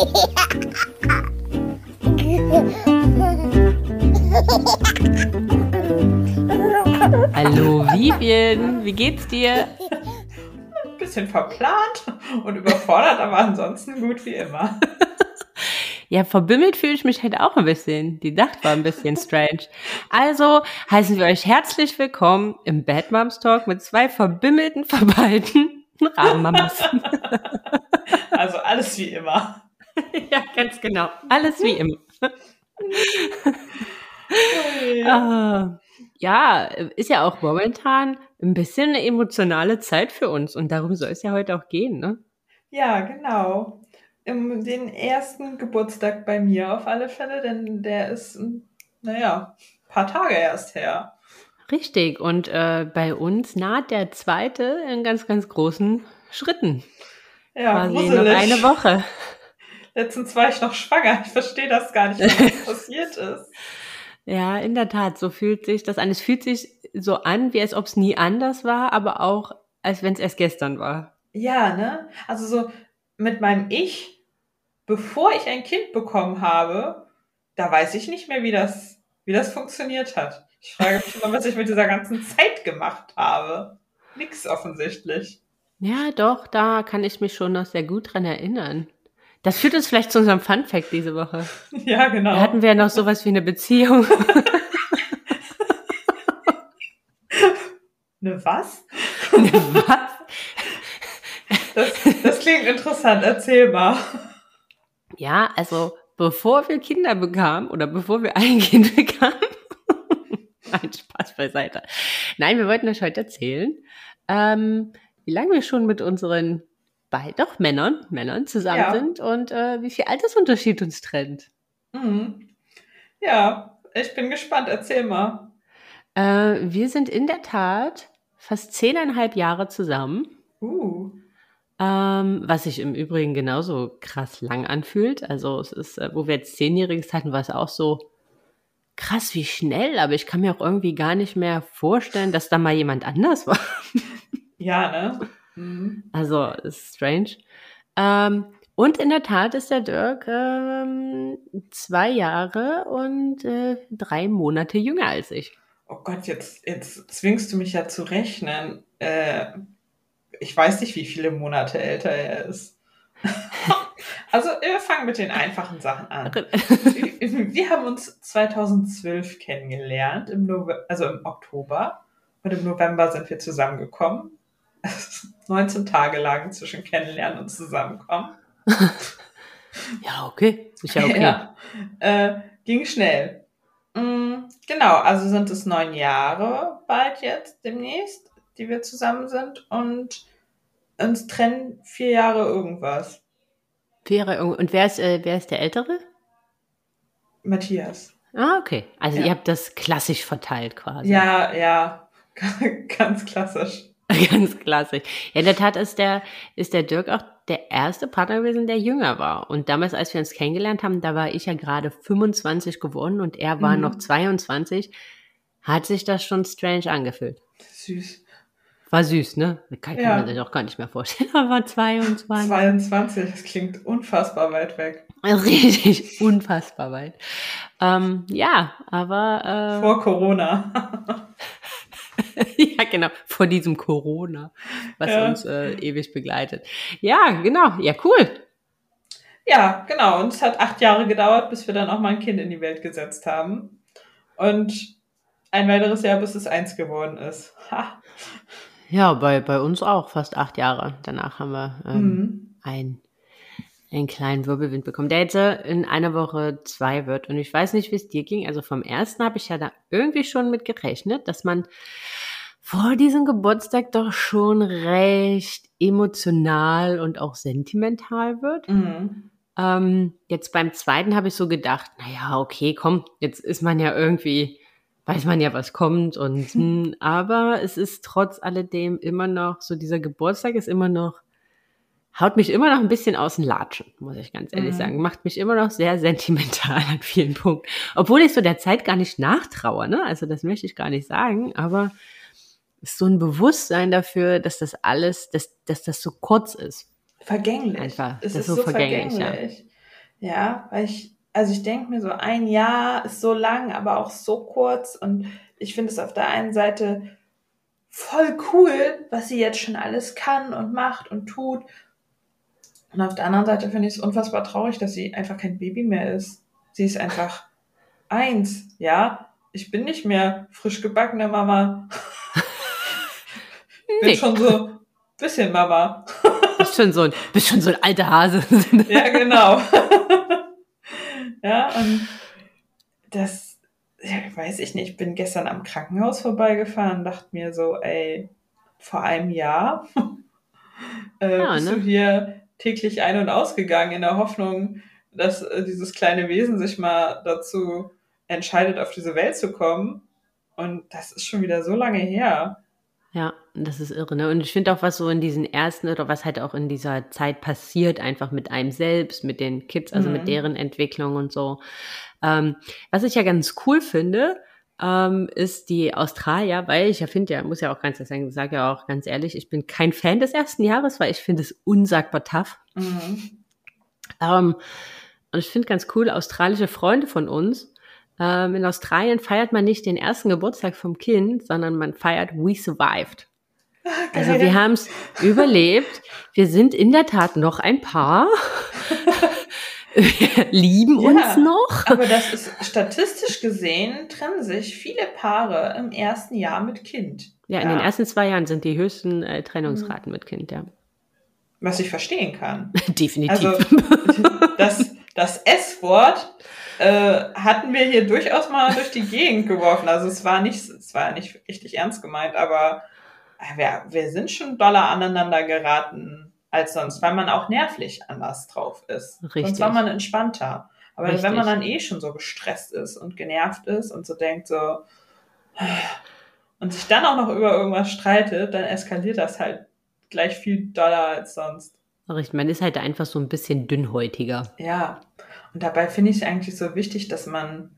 Hallo Vivian, wie geht's dir? Ein bisschen verplant und überfordert, aber ansonsten gut wie immer. Ja, verbimmelt fühle ich mich halt auch ein bisschen. Die Nacht war ein bisschen strange. Also heißen wir euch herzlich willkommen im Bad Moms Talk mit zwei verbimmelten, verballten Rahmenmamas. Also alles wie immer. ja, ganz genau. Alles wie immer. Ah, ja, ist ja auch momentan ein bisschen eine emotionale Zeit für uns und darum soll es ja heute auch gehen, ne? Ja, genau. Im, den ersten Geburtstag bei mir auf alle Fälle, denn der ist, naja, ein paar Tage erst her. Richtig, und äh, bei uns naht der zweite in ganz, ganz großen Schritten. Ja, Quasi noch gruselig. eine Woche. Letztens war ich noch schwanger. Ich verstehe das gar nicht, was passiert ist. Ja, in der Tat, so fühlt sich das an. Es fühlt sich so an, wie als ob es nie anders war, aber auch, als wenn es erst gestern war. Ja, ne? Also so mit meinem Ich, bevor ich ein Kind bekommen habe, da weiß ich nicht mehr, wie das, wie das funktioniert hat. Ich frage mich immer, was ich mit dieser ganzen Zeit gemacht habe. Nix offensichtlich. Ja, doch, da kann ich mich schon noch sehr gut dran erinnern. Das führt uns vielleicht zu unserem Fun Fact diese Woche. Ja, genau. Da hatten wir ja noch sowas wie eine Beziehung. Ne, was? Was? Das, das klingt interessant. Erzähl mal. Ja, also bevor wir Kinder bekamen oder bevor wir ein Kind bekamen. Nein, Spaß beiseite. Nein, wir wollten euch heute erzählen, ähm, wie lange wir schon mit unseren beiden, doch Männern, Männern zusammen Ja. sind und äh, wie viel Altersunterschied uns trennt. Mhm. Ja, ich bin gespannt. Erzähl mal. Äh, wir sind in der Tat fast zehneinhalb Jahre zusammen. Uh. Ähm, was sich im Übrigen genauso krass lang anfühlt. Also es ist, äh, wo wir jetzt Zehnjähriges hatten, war es auch so krass wie schnell, aber ich kann mir auch irgendwie gar nicht mehr vorstellen, dass da mal jemand anders war. Ja, ne? Mhm. Also ist strange. Ähm, und in der Tat ist der Dirk ähm, zwei Jahre und äh, drei Monate jünger als ich. Oh Gott, jetzt, jetzt zwingst du mich ja zu rechnen. Äh, ich weiß nicht, wie viele Monate älter er ist. also, wir fangen mit den einfachen Sachen an. Wir haben uns 2012 kennengelernt, im also im Oktober. Und im November sind wir zusammengekommen. 19 Tage lang zwischen Kennenlernen und Zusammenkommen. ja, okay. Ist ja okay. Ja, äh, ging schnell. Mm, genau, also sind es neun Jahre bald jetzt demnächst, die wir zusammen sind und uns trennen vier Jahre irgendwas. Wäre, und wer ist, äh, wer ist der Ältere? Matthias. Ah, okay. Also Ja. ihr habt das klassisch verteilt quasi. Ja, ja, ganz klassisch. Ganz klassisch. Ja, in der Tat ist der, ist der Dirk auch der erste Partner gewesen, der jünger war. Und damals, als wir uns kennengelernt haben, da war ich ja gerade 25 geworden und er war Mhm. noch 22, hat sich das schon strange angefühlt. Süß. War süß, ne? Kann, kann Ja. man sich auch gar nicht mehr vorstellen. Er war 22. 22, das klingt unfassbar weit weg. Richtig unfassbar weit. Ähm, ja, aber äh, Vor Corona. ja, genau, vor diesem Corona, was Ja. uns äh, ewig begleitet. Ja, genau, ja, cool. Ja, genau. Und es hat acht Jahre gedauert, bis wir dann auch mal ein Kind in die Welt gesetzt haben. Und ein weiteres Jahr, bis es eins geworden ist. Ha. Ja, bei, bei uns auch fast acht Jahre. Danach haben wir ähm, Mhm. ein, einen kleinen Wirbelwind bekommen, der äh, in einer Woche zwei wird. Und ich weiß nicht, wie es dir ging. Also vom ersten habe ich ja da irgendwie schon mit gerechnet, dass man vor diesem Geburtstag doch schon recht emotional und auch sentimental wird. Mhm. Ähm, jetzt beim zweiten habe ich so gedacht, naja, okay, komm, jetzt ist man ja irgendwie, weiß man ja, was kommt und, hm, aber es ist trotz alledem immer noch, so dieser Geburtstag ist immer noch, haut mich immer noch ein bisschen aus den Latschen, muss ich ganz ehrlich Mhm. sagen. Macht mich immer noch sehr sentimental an vielen Punkten. Obwohl ich so der Zeit gar nicht nachtraue, ne? Also das möchte ich gar nicht sagen, aber es ist so ein Bewusstsein dafür, dass das alles, dass, dass das so kurz ist. Vergänglich. Einfach, Es das ist so so vergänglich, ja. vergänglich. Ja, weil ich, also ich denke mir so, ein Jahr ist so lang, aber auch so kurz. Und ich finde es auf der einen Seite voll cool, was sie jetzt schon alles kann und macht und tut. Und auf der anderen Seite finde ich es unfassbar traurig, dass sie einfach kein Baby mehr ist. Sie ist einfach eins, ja. Ich bin nicht mehr frisch gebackene Mama. bin nee. schon so ein bisschen Mama. bist schon so ein, bist schon so ein alter Hase. ja, genau. ja, und das, ja, weiß ich nicht, ich bin gestern am Krankenhaus vorbeigefahren, dachte mir so, ey, vor einem Jahr äh, ja, bist ne? du hier täglich ein- und ausgegangen in der Hoffnung, dass äh, dieses kleine Wesen sich mal dazu entscheidet, auf diese Welt zu kommen. Und das ist schon wieder so lange her. Ja, das ist irre. Ne? Und ich finde auch, was so in diesen ersten oder was halt auch in dieser Zeit passiert, einfach mit einem selbst, mit den Kids, also mhm. mit deren Entwicklung und so. Ähm, was ich ja ganz cool finde, ähm, ist die Australier, weil ich ja finde, ja, muss ja auch ganz ehrlich sagen, sage ja auch ganz ehrlich, ich bin kein Fan des ersten Jahres, weil ich finde es unsagbar tough. Mhm. Ähm, und ich finde ganz cool, australische Freunde von uns, ähm, in Australien feiert man nicht den ersten Geburtstag vom Kind, sondern man feiert We Survived. Ah, also wir haben es überlebt. Wir sind in der Tat noch ein Paar. Lieben ja, uns noch. Aber das ist statistisch gesehen trennen sich viele Paare im ersten Jahr mit Kind. Ja, in den ersten zwei Jahren sind die höchsten äh, Trennungsraten mhm. mit Kind, ja. Was ich verstehen kann. Definitiv. Also das, das S-Wort äh, hatten wir hier durchaus mal durch die Gegend geworfen. Also es war nicht, es war nicht richtig ernst gemeint, aber wir, wir sind schon doller aneinander geraten als sonst, weil man auch nervlich anders drauf ist. Richtig. Sonst war man entspannter. Aber Richtig. wenn man dann eh schon so gestresst ist und genervt ist und so denkt so und sich dann auch noch über irgendwas streitet, dann eskaliert das halt gleich viel doller als sonst. Richtig, man ist halt einfach so ein bisschen dünnhäutiger. Ja, und dabei finde ich es eigentlich so wichtig, dass man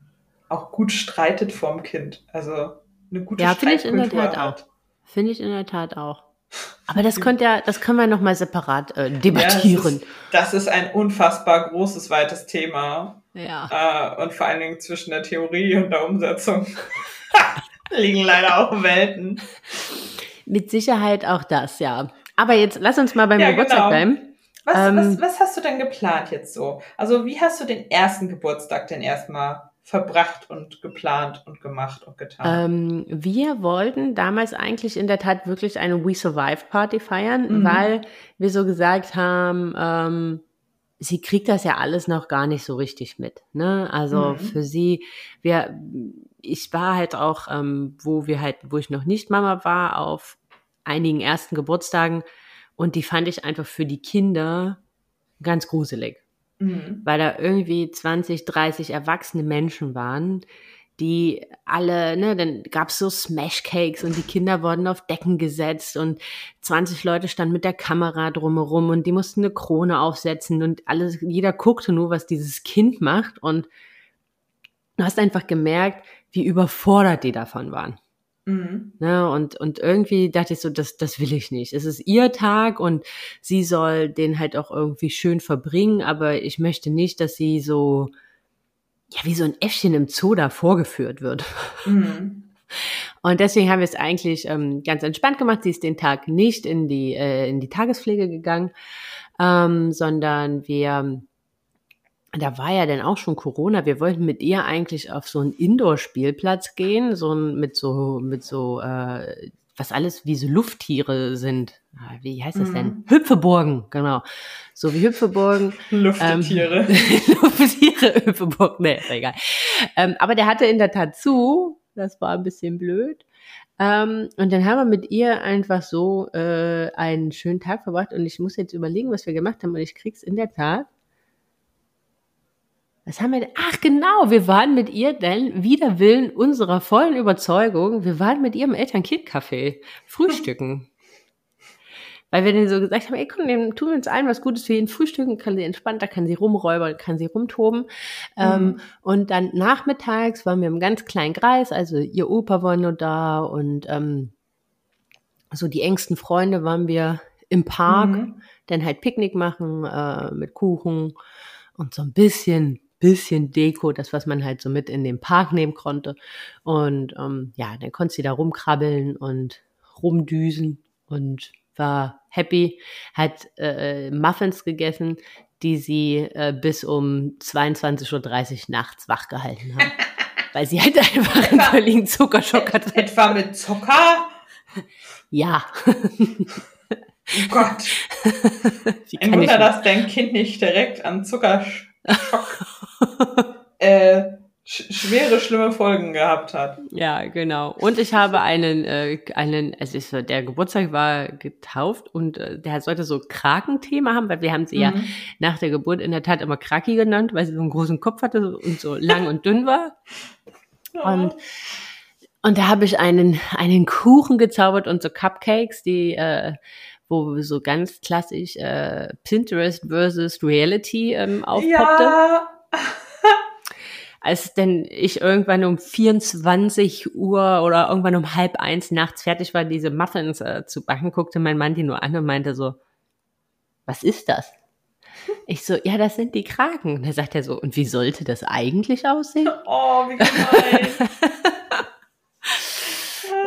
auch gut streitet vorm Kind. Also eine gute Ja, finde ich in der Tat hat. auch. Finde ich in der Tat auch. Aber das könnte ja, das können wir nochmal separat äh, debattieren. Ja, das, ist, das, ist, ein unfassbar großes, weites Thema. Ja. Äh, und vor allen Dingen zwischen der Theorie und der Umsetzung liegen leider auch Welten. Mit Sicherheit auch das, ja. Aber jetzt lass uns mal beim ja, Geburtstag genau. bleiben. Was, ähm, was, was hast du denn geplant jetzt so? Also wie hast du den ersten Geburtstag denn erstmal verbracht und geplant und gemacht und getan? Ähm, wir wollten damals eigentlich in der Tat wirklich eine We Survive Party feiern, mhm. weil wir so gesagt haben, ähm, sie kriegt das ja alles noch gar nicht so richtig mit. Ne? Also mhm. für sie, wir, ich war halt auch, ähm, wo wir halt, wo ich noch nicht Mama war, auf einigen ersten Geburtstagen und die fand ich einfach für die Kinder ganz gruselig. Mhm. Weil da irgendwie 20, 30 erwachsene Menschen waren, die alle, ne, dann gab's so Smashcakes und die Kinder wurden auf Decken gesetzt und 20 Leute standen mit der Kamera drumherum und die mussten eine Krone aufsetzen und alles, jeder guckte nur, was dieses Kind macht und du hast einfach gemerkt, wie überfordert die davon waren. Mhm. Ne, und, und irgendwie dachte ich so, das, das will ich nicht. Es ist ihr Tag und sie soll den halt auch irgendwie schön verbringen, aber ich möchte nicht, dass sie so, ja, wie so ein Äffchen im Zoo da vorgeführt wird. Mhm. Und deswegen haben wir es eigentlich ähm, ganz entspannt gemacht. Sie ist den Tag nicht in die, äh, in die Tagespflege gegangen, ähm, sondern wir da war ja dann auch schon Corona. Wir wollten mit ihr eigentlich auf so einen Indoor-Spielplatz gehen, so ein, mit so, mit so, äh, was alles wie so Lufttiere sind. Ah, wie heißt das mhm. denn? Hüpfeburgen, genau. So wie Hüpfeburgen. Lufttiere. Ähm, Lufttiere, Hüpfeburgen, nee, ist egal. Ähm, aber der hatte in der Tat zu. Das war ein bisschen blöd. Ähm, und dann haben wir mit ihr einfach so äh, einen schönen Tag verbracht. Und ich muss jetzt überlegen, was wir gemacht haben. Und ich krieg's in der Tat was haben wir denn? Ach genau, wir waren mit ihr denn, wider Willen unserer vollen Überzeugung, wir waren mit ihr im Eltern-Kind-Café frühstücken. Weil wir dann so gesagt haben, ey komm, dann tun wir uns ein was Gutes für ihn. Frühstücken kann sie entspannt, da kann sie rumräubern, kann sie rumtoben. Ähm, mhm. Ähm, und dann nachmittags waren wir im ganz kleinen Kreis, also ihr Opa war nur da und ähm, so die engsten Freunde waren wir im Park, mhm. dann halt Picknick machen äh, mit Kuchen und so ein bisschen, bisschen Deko, das, was man halt so mit in den Park nehmen konnte. Und ähm, ja, dann konnte sie da rumkrabbeln und rumdüsen und war happy, hat äh, Muffins gegessen, die sie äh, bis um 22.30 Uhr nachts wach gehalten haben. weil sie halt einfach einen völligen Zuckerschock hatte. Etwa mit Zucker? Ja. Oh Gott. Ein Wunder, dass dein Kind nicht direkt an Zuckerschock äh, sch schwere, schlimme Folgen gehabt hat. Ja, genau. Und ich habe einen, äh, einen, es ist der Geburtstag war getauft und äh, der sollte so Krakenthema haben, weil wir haben sie mhm. ja nach der Geburt in der Tat immer Kraki genannt, weil sie so einen großen Kopf hatte und so lang und dünn war. Und und da habe ich einen einen Kuchen gezaubert und so Cupcakes, die äh, wo so ganz klassisch äh, Pinterest versus Reality ähm, aufpoppte. Ja. Als denn ich irgendwann um 24 Uhr oder irgendwann um halb eins nachts fertig war, diese Muffins äh, zu backen, guckte mein Mann die nur an und meinte so, was ist das? Ich so, ja, das sind die Kragen. Und er sagt er so, und wie sollte das eigentlich aussehen? Oh, wie gemein.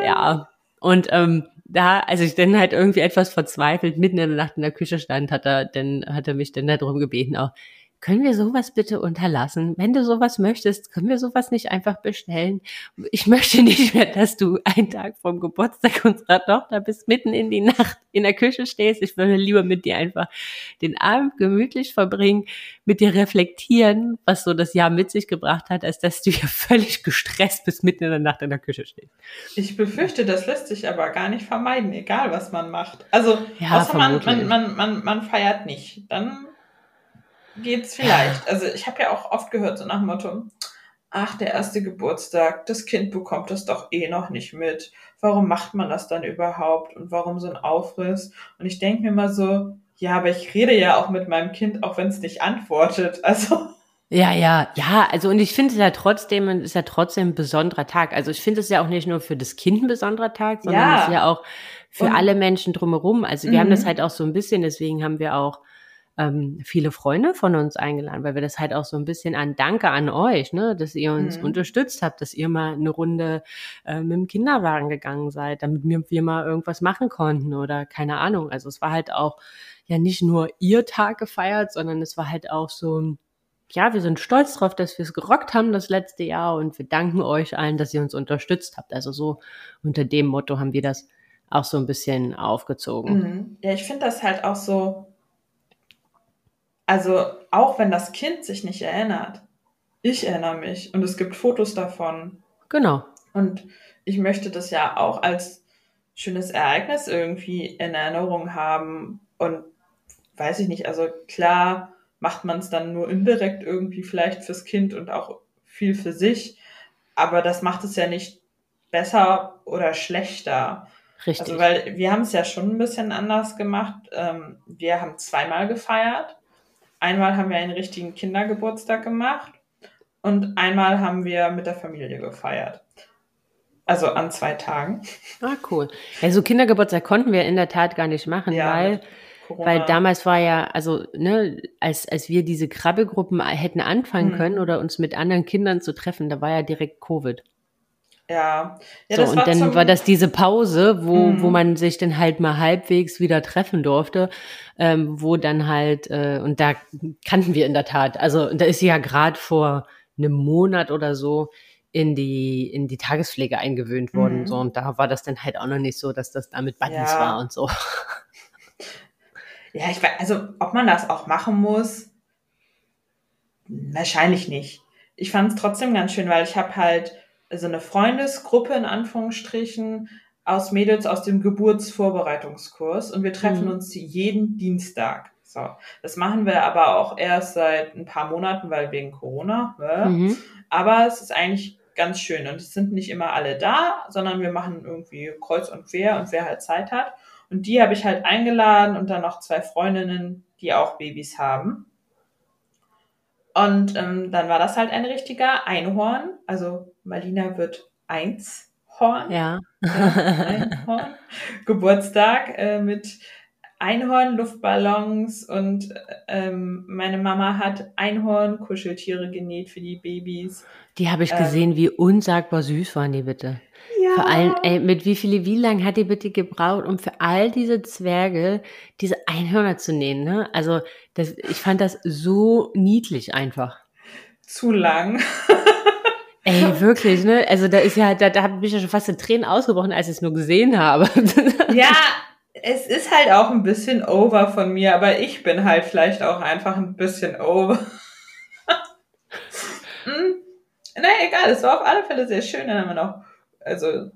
ja, und ähm, da, als ich dann halt irgendwie etwas verzweifelt mitten in der Nacht in der Küche stand, hat er, dann hat er mich dann darum gebeten, auch können wir sowas bitte unterlassen? Wenn du sowas möchtest, können wir sowas nicht einfach bestellen? Ich möchte nicht mehr, dass du einen Tag vom Geburtstag unserer Tochter bis mitten in die Nacht in der Küche stehst. Ich würde lieber mit dir einfach den Abend gemütlich verbringen, mit dir reflektieren, was so das Jahr mit sich gebracht hat, als dass du hier völlig gestresst bis mitten in der Nacht in der Küche stehst. Ich befürchte, das lässt sich aber gar nicht vermeiden, egal was man macht. Also, ja, außer man, man, man, man, man feiert nicht. Dann geht's vielleicht. Also ich habe ja auch oft gehört, so nach dem Motto, ach, der erste Geburtstag, das Kind bekommt das doch eh noch nicht mit. Warum macht man das dann überhaupt? Und warum so ein Aufriss? Und ich denke mir mal so, ja, aber ich rede ja auch mit meinem Kind, auch wenn es nicht antwortet. Also. Ja, ja, ja, also und ich finde es ja trotzdem, es ist ja trotzdem ein besonderer Tag. Also ich finde es ja auch nicht nur für das Kind ein besonderer Tag, sondern ja. es ist ja auch für und, alle Menschen drumherum. Also wir haben das mhm. halt auch so ein bisschen, deswegen haben wir auch ähm, viele Freunde von uns eingeladen, weil wir das halt auch so ein bisschen an Danke an euch, ne, dass ihr uns mhm. unterstützt habt, dass ihr mal eine Runde äh, mit dem Kinderwagen gegangen seid, damit wir, mal irgendwas machen konnten oder keine Ahnung. Also es war halt auch ja nicht nur ihr Tag gefeiert, sondern es war halt auch so ja, wir sind stolz drauf, dass wir es gerockt haben das letzte Jahr und wir danken euch allen, dass ihr uns unterstützt habt. Also so unter dem Motto haben wir das auch so ein bisschen aufgezogen. Mhm. Ja, ich finde das halt auch so, also auch wenn das Kind sich nicht erinnert, ich erinnere mich und es gibt Fotos davon. Genau. Und ich möchte das ja auch als schönes Ereignis irgendwie in Erinnerung haben und weiß ich nicht, also klar macht man es dann nur indirekt irgendwie vielleicht fürs Kind und auch viel für sich, aber das macht es ja nicht besser oder schlechter. Richtig. Also weil wir haben es ja schon ein bisschen anders gemacht. Ähm, wir haben zweimal gefeiert Einmal haben wir einen richtigen Kindergeburtstag gemacht und einmal haben wir mit der Familie gefeiert. Also an zwei Tagen. Ah, cool. Also Kindergeburtstag konnten wir in der Tat gar nicht machen, ja, weil, weil damals war ja, also, ne, als, als wir diese Krabbelgruppen hätten anfangen hm. können oder uns mit anderen Kindern zu treffen, da war ja direkt Covid. Ja. ja so, und dann war das diese Pause, wo, mhm. wo man sich dann halt mal halbwegs wieder treffen durfte, ähm, wo dann halt, äh, und da kannten wir in der Tat, also da ist sie ja gerade vor einem Monat oder so in die, in die Tagespflege eingewöhnt worden. Mhm. So, und da war das dann halt auch noch nicht so, dass das da mit Buttons ja. war und so. Ja, ich weiß, also ob man das auch machen muss, wahrscheinlich nicht. Ich fand es trotzdem ganz schön, weil ich habe halt also eine Freundesgruppe in Anführungsstrichen aus Mädels aus dem Geburtsvorbereitungskurs und wir treffen mhm. uns jeden Dienstag. So, das machen wir aber auch erst seit ein paar Monaten, weil wegen Corona. Ne? Mhm. Aber es ist eigentlich ganz schön und es sind nicht immer alle da, sondern wir machen irgendwie kreuz und quer und wer halt Zeit hat. Und die habe ich halt eingeladen und dann noch zwei Freundinnen, die auch Babys haben. Und ähm, dann war das halt ein richtiger Einhorn. Also Malina wird eins Horn. Ja. Einhorn. Geburtstag äh, mit Einhorn-Luftballons und ähm, meine Mama hat Einhorn-Kuscheltiere genäht für die Babys. Die habe ich ähm, gesehen, wie unsagbar süß waren die bitte. Ja. Vor allem, ey, mit wie viele, wie lange hat die bitte gebraucht, um für all diese Zwerge diese Einhörner zu nähen, ne? Also, das, ich fand das so niedlich einfach. Zu lang. Ey, wirklich, ne? Also da ist ja, da, da habe ich ja schon fast in Tränen ausgebrochen, als ich es nur gesehen habe. Ja, es ist halt auch ein bisschen over von mir, aber ich bin halt vielleicht auch einfach ein bisschen over. hm. Naja, egal, es war auf alle Fälle sehr schön. Dann haben wir noch, also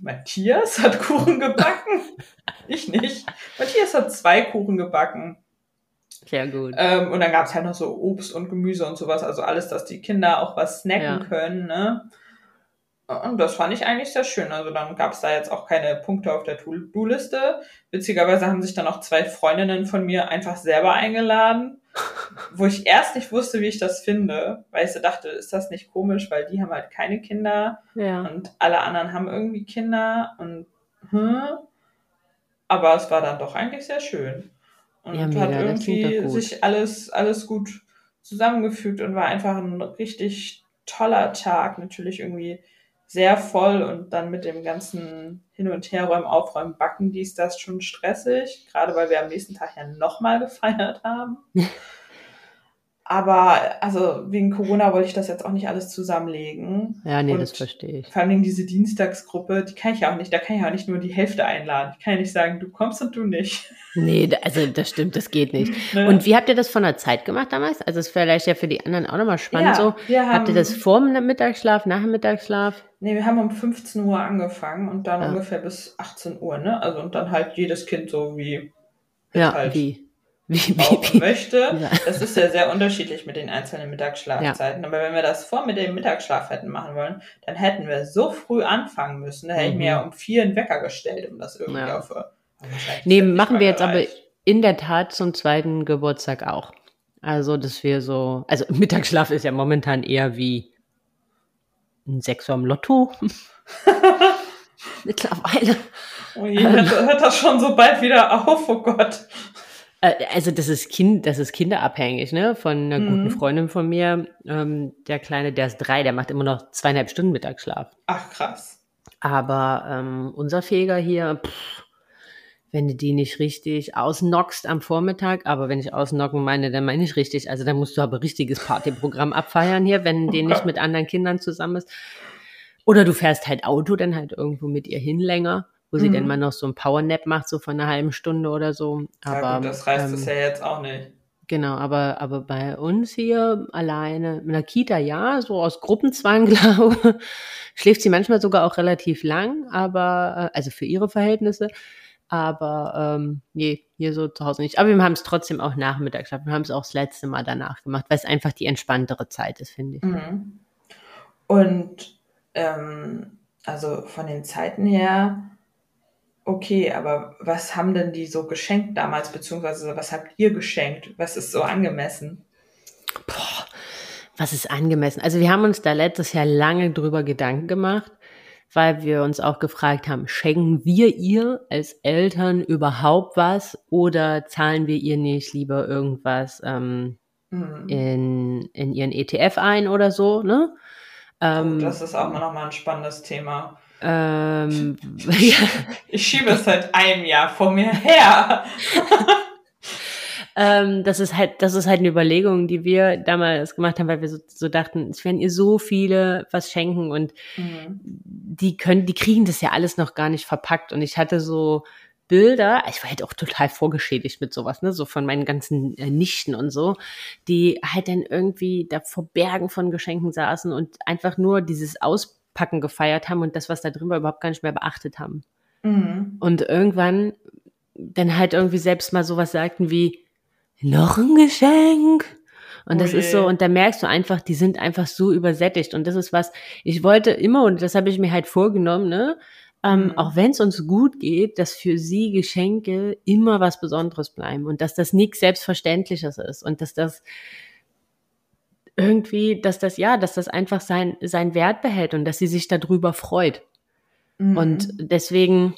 Matthias hat Kuchen gebacken. ich nicht. Matthias hat zwei Kuchen gebacken. Sehr gut. Ähm, und dann gab es halt noch so Obst und Gemüse und sowas, also alles, dass die Kinder auch was snacken ja. können, ne? Und das fand ich eigentlich sehr schön. Also dann gab es da jetzt auch keine Punkte auf der To-Do-Liste. Witzigerweise haben sich dann auch zwei Freundinnen von mir einfach selber eingeladen, wo ich erst nicht wusste, wie ich das finde, weil ich so dachte, ist das nicht komisch, weil die haben halt keine Kinder ja. und alle anderen haben irgendwie Kinder und hm. Aber es war dann doch eigentlich sehr schön. Und ja, hat irgendwie sich alles, alles gut zusammengefügt und war einfach ein richtig toller Tag. Natürlich irgendwie sehr voll und dann mit dem ganzen Hin- und Herräumen, Aufräumen, Backen, dies, das schon stressig. Gerade weil wir am nächsten Tag ja nochmal gefeiert haben. Aber also wegen Corona wollte ich das jetzt auch nicht alles zusammenlegen. Ja, nee, und das verstehe ich. Vor allem diese Dienstagsgruppe, die kann ich ja auch nicht, da kann ich auch nicht nur die Hälfte einladen. Ich kann ja nicht sagen, du kommst und du nicht. Nee, also das stimmt, das geht nicht. Ne? Und wie habt ihr das von der Zeit gemacht damals? Also es ist vielleicht ja für die anderen auch nochmal spannend ja, so. Haben, habt ihr das vor dem Mittagsschlaf, nach dem Mittagsschlaf? Nee, wir haben um 15 Uhr angefangen und dann ja. ungefähr bis 18 Uhr, ne? Also und dann halt jedes Kind so wie ja, halt wie wie, wie, wie. möchte. Ja. Das ist ja sehr unterschiedlich mit den einzelnen Mittagsschlafzeiten. Ja. Aber wenn wir das vor mit dem Mittagsschlaf hätten machen wollen, dann hätten wir so früh anfangen müssen. Da hätte mhm. ich mir ja um vier einen Wecker gestellt, um das irgendwie ja. auf. Nee, machen wir jetzt aber in der Tat zum zweiten Geburtstag auch. Also, dass wir so, also Mittagsschlaf ist ja momentan eher wie ein Sechser im Lotto. Mittlerweile. Oh je, hört, hört das schon so bald wieder auf, oh Gott. Äh, also das ist Kind, das ist kinderabhängig, ne? Von einer mhm. guten Freundin von mir. Ähm, der Kleine, der ist drei, der macht immer noch zweieinhalb Stunden Mittagsschlaf. Ach krass. Aber ähm, unser Feger hier, pff, wenn du die nicht richtig ausnockst am Vormittag, aber wenn ich ausnocken meine, dann meine ich richtig. Also dann musst du aber richtiges Partyprogramm abfeiern hier, wenn oh die nicht mit anderen Kindern zusammen ist. Oder du fährst halt Auto, dann halt irgendwo mit ihr hin länger wo sie mhm. dann mal noch so ein Powernap macht, so von einer halben Stunde oder so. Aber, ja gut, das reißt ähm, es ja jetzt auch nicht. Genau, aber, aber bei uns hier alleine, in der Kita ja, so aus Gruppenzwang, glaube schläft sie manchmal sogar auch relativ lang, aber, äh, also für ihre Verhältnisse. Aber ähm, nee, hier so zu Hause nicht. Aber wir haben es trotzdem auch nachmittags geschafft. Wir haben es auch das letzte Mal danach gemacht, weil es einfach die entspanntere Zeit ist, finde ich. Mhm. Und ähm, also von den Zeiten her Okay, aber was haben denn die so geschenkt damals, beziehungsweise was habt ihr geschenkt? Was ist so angemessen? Boah, was ist angemessen? Also wir haben uns da letztes Jahr lange drüber Gedanken gemacht, weil wir uns auch gefragt haben, schenken wir ihr als Eltern überhaupt was oder zahlen wir ihr nicht lieber irgendwas ähm, mhm. in, in ihren ETF ein oder so, ne? Ähm, oh, das ist auch noch mal ein spannendes Thema. Ähm, ja. Ich schiebe es seit einem Jahr vor mir her. ähm, das ist halt, das ist halt eine Überlegung, die wir damals gemacht haben, weil wir so, so dachten, es werden ihr so viele was schenken und mhm. die können, die kriegen das ja alles noch gar nicht verpackt. Und ich hatte so Bilder, ich war halt auch total vorgeschädigt mit sowas, ne, so von meinen ganzen äh, Nichten und so, die halt dann irgendwie da vor Bergen von Geschenken saßen und einfach nur dieses Aus Packen gefeiert haben und das, was da drin war, überhaupt gar nicht mehr beachtet haben. Mhm. Und irgendwann dann halt irgendwie selbst mal sowas sagten wie, noch ein Geschenk. Und das oh ist so, und da merkst du einfach, die sind einfach so übersättigt. Und das ist was, ich wollte immer, und das habe ich mir halt vorgenommen, ne, ähm, mhm. auch wenn es uns gut geht, dass für sie Geschenke immer was Besonderes bleiben und dass das nichts Selbstverständliches ist und dass das irgendwie, dass das, ja, dass das einfach sein, sein Wert behält und dass sie sich darüber freut. Mhm. Und deswegen,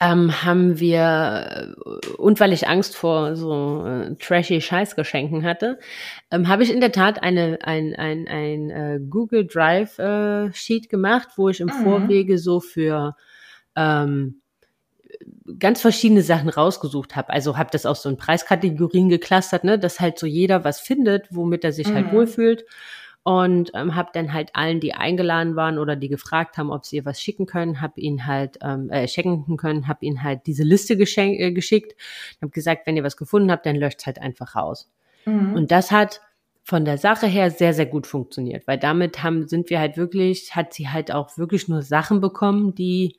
ähm, haben wir, und weil ich Angst vor so äh, trashy Scheißgeschenken hatte, ähm, habe ich in der Tat eine, ein, ein, ein äh, Google Drive äh, Sheet gemacht, wo ich im mhm. Vorwege so für ähm, ganz verschiedene Sachen rausgesucht habe. Also habe das auch so in Preiskategorien geklustert, ne, dass halt so jeder was findet, womit er sich halt mhm. halt wohlfühlt und ähm, habe dann halt allen, die eingeladen waren oder die gefragt haben, ob sie ihr was schicken können, habe ihnen halt ähm, äh, schenken können, habe ihnen halt diese Liste geschenk, äh, geschickt, habe gesagt, wenn ihr was gefunden habt, dann löscht halt einfach raus. Mhm. Und das hat von der Sache her sehr sehr gut funktioniert, weil damit haben sind wir halt wirklich, hat sie halt auch wirklich nur Sachen bekommen, die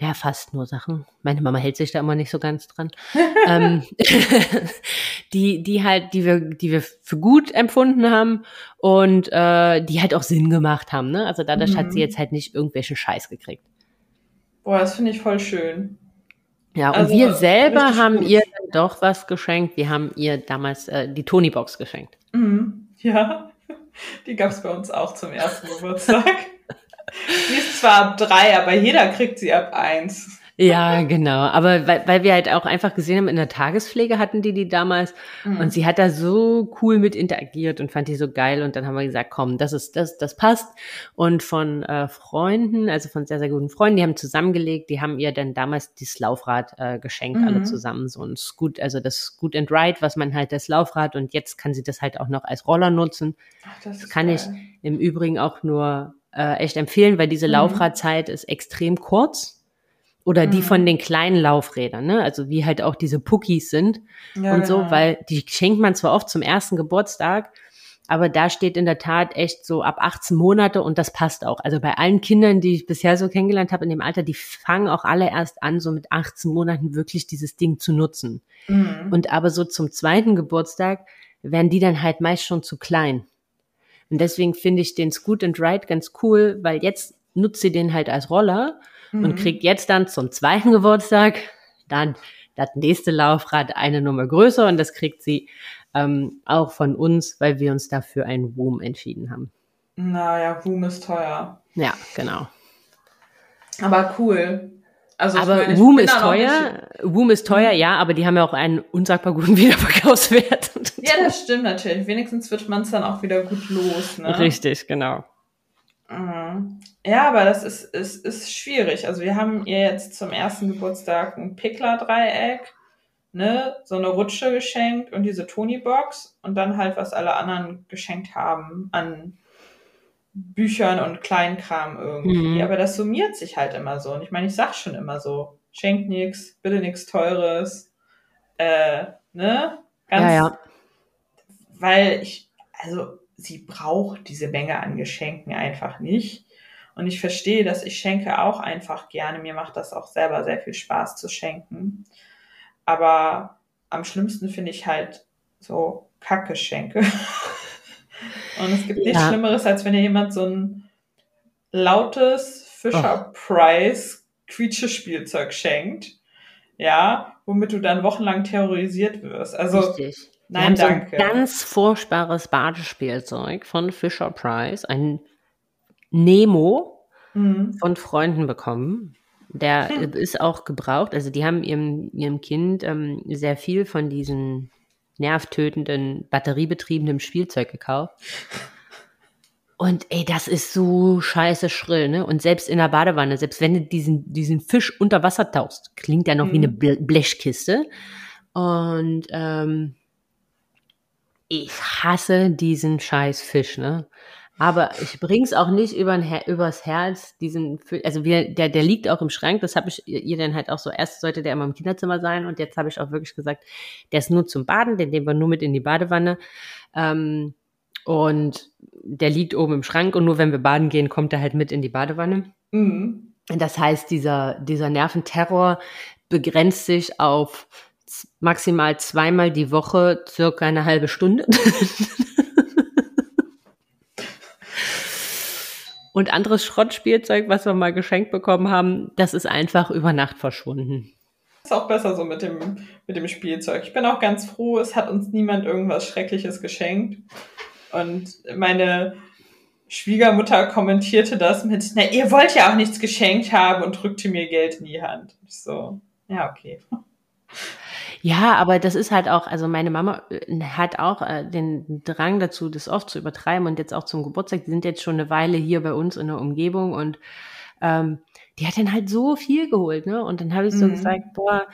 ja, fast nur Sachen. Meine Mama hält sich da immer nicht so ganz dran. ähm, die, die halt, die wir, die wir für gut empfunden haben und äh, die halt auch Sinn gemacht haben. Ne? Also dadurch mhm. hat sie mhm. jetzt halt nicht irgendwelchen Scheiß gekriegt. Boah, das finde ich voll schön. Ja, also, und wir selber haben gut. ihr doch was geschenkt. Wir haben ihr damals äh, die Tony-Box geschenkt. Mhm. Ja, die gab es bei uns auch zum ersten Geburtstag. Die ist zwar ab drei, aber jeder kriegt sie ab eins. Ja, genau. Aber weil, weil wir halt auch einfach gesehen haben, in der Tagespflege hatten die die damals mhm. und sie hat da so cool mit interagiert und fand die so geil und dann haben wir gesagt, komm, das ist das, das passt. Und von äh, Freunden, also von sehr sehr guten Freunden, die haben zusammengelegt, die haben ihr dann damals das Laufrad äh, geschenkt, mhm. alle zusammen so ein Scoot, also das Scoot and Ride, was man halt das Laufrad und jetzt kann sie das halt auch noch als Roller nutzen. Ach, das, das kann geil. ich im Übrigen auch nur äh, echt empfehlen, weil diese mhm. Laufradzeit ist extrem kurz. Oder die mhm. von den kleinen Laufrädern, ne? Also wie halt auch diese Pookies sind ja, und so, genau. weil die schenkt man zwar oft zum ersten Geburtstag, aber da steht in der Tat echt so ab 18 Monate und das passt auch. Also bei allen Kindern, die ich bisher so kennengelernt habe in dem Alter, die fangen auch alle erst an, so mit 18 Monaten wirklich dieses Ding zu nutzen. Mhm. Und aber so zum zweiten Geburtstag werden die dann halt meist schon zu klein. Und deswegen finde ich den Scoot and Ride ganz cool, weil jetzt nutzt sie den halt als Roller mhm. und kriegt jetzt dann zum zweiten Geburtstag dann das nächste Laufrad eine Nummer größer und das kriegt sie ähm, auch von uns, weil wir uns dafür ein Woom entschieden haben. Naja, Woom ist teuer. Ja, genau. Aber cool. Also aber meine, Woom ist teuer. Woom ist teuer, ja, aber die haben ja auch einen unsagbar guten Wiederverkaufswert. Ja, das stimmt natürlich. Wenigstens wird man es dann auch wieder gut los. Ne? Richtig, genau. Mhm. Ja, aber das ist, ist, ist schwierig. Also wir haben ihr jetzt zum ersten Geburtstag ein Pickler-Dreieck, ne, so eine Rutsche geschenkt und diese Tony-Box und dann halt, was alle anderen geschenkt haben an Büchern und Kleinkram irgendwie. Mhm. Aber das summiert sich halt immer so. Und ich meine, ich sag schon immer so, schenkt nichts, bitte nichts Teures. Äh, ne? Ganz, ja, ja. Weil ich, also sie braucht diese Menge an Geschenken einfach nicht. Und ich verstehe, dass ich schenke auch einfach gerne. Mir macht das auch selber sehr viel Spaß zu schenken. Aber am schlimmsten finde ich halt so Kackgeschenke. Und es gibt nichts ja. Schlimmeres, als wenn dir jemand so ein lautes Fisher Price Quietsche-Spielzeug schenkt. Ja, womit du dann wochenlang terrorisiert wirst. Also, Richtig. Nein, Wir haben danke. So ein ganz furchtbares Badespielzeug von Fisher Price, ein Nemo mhm. von Freunden bekommen. Der hm. ist auch gebraucht. Also die haben ihrem, ihrem Kind ähm, sehr viel von diesen nervtötenden, batteriebetriebenen Spielzeug gekauft. Und ey, das ist so scheiße schrill, ne? Und selbst in der Badewanne, selbst wenn du diesen, diesen Fisch unter Wasser tauchst, klingt der noch mhm. wie eine Blechkiste. Und ähm, ich hasse diesen scheiß Fisch, ne? Aber ich bring's auch nicht über Her übers Herz, diesen, also wir, der, der liegt auch im Schrank, das habe ich ihr dann halt auch so, erst sollte der immer im Kinderzimmer sein und jetzt habe ich auch wirklich gesagt, der ist nur zum Baden, den nehmen wir nur mit in die Badewanne. Ähm, und der liegt oben im Schrank und nur wenn wir baden gehen, kommt er halt mit in die Badewanne. Mhm. Das heißt, dieser, dieser Nerventerror begrenzt sich auf maximal zweimal die Woche circa eine halbe Stunde. Und anderes Schrottspielzeug, was wir mal geschenkt bekommen haben, das ist einfach über Nacht verschwunden. Ist auch besser so mit dem, mit dem Spielzeug. Ich bin auch ganz froh, es hat uns niemand irgendwas Schreckliches geschenkt. Und meine Schwiegermutter kommentierte das mit, na, ihr wollt ja auch nichts geschenkt haben und drückte mir Geld in die Hand. Ich so, ja, okay. Ja, aber das ist halt auch, also meine Mama äh, hat auch äh, den Drang dazu, das oft zu übertreiben und jetzt auch zum Geburtstag. Die sind jetzt schon eine Weile hier bei uns in der Umgebung und ähm, die hat dann halt so viel geholt, ne? Und dann habe ich so mhm. gesagt, boah,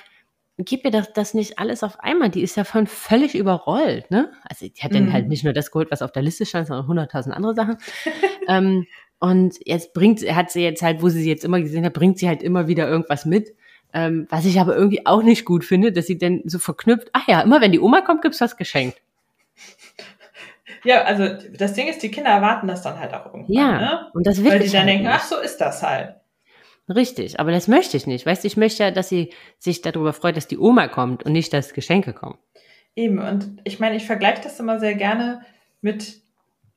gib mir das, das nicht alles auf einmal. Die ist ja von völlig überrollt, ne? Also die hat mhm. dann halt nicht nur das geholt, was auf der Liste stand, sondern hunderttausend andere Sachen. ähm, und jetzt bringt, hat sie jetzt halt, wo sie sie jetzt immer gesehen hat, bringt sie halt immer wieder irgendwas mit. Ähm, was ich aber irgendwie auch nicht gut finde, dass sie dann so verknüpft, ach ja, immer wenn die Oma kommt, gibt's was geschenkt. Ja, also das Ding ist, die Kinder erwarten das dann halt auch irgendwann. Ja, ne? und das will Weil die dann halt denken, nicht. ach, so ist das halt. Richtig, aber das möchte ich nicht. Weißt du, ich möchte ja, dass sie sich darüber freut, dass die Oma kommt und nicht, dass Geschenke kommen. Eben, und ich meine, ich vergleiche das immer sehr gerne mit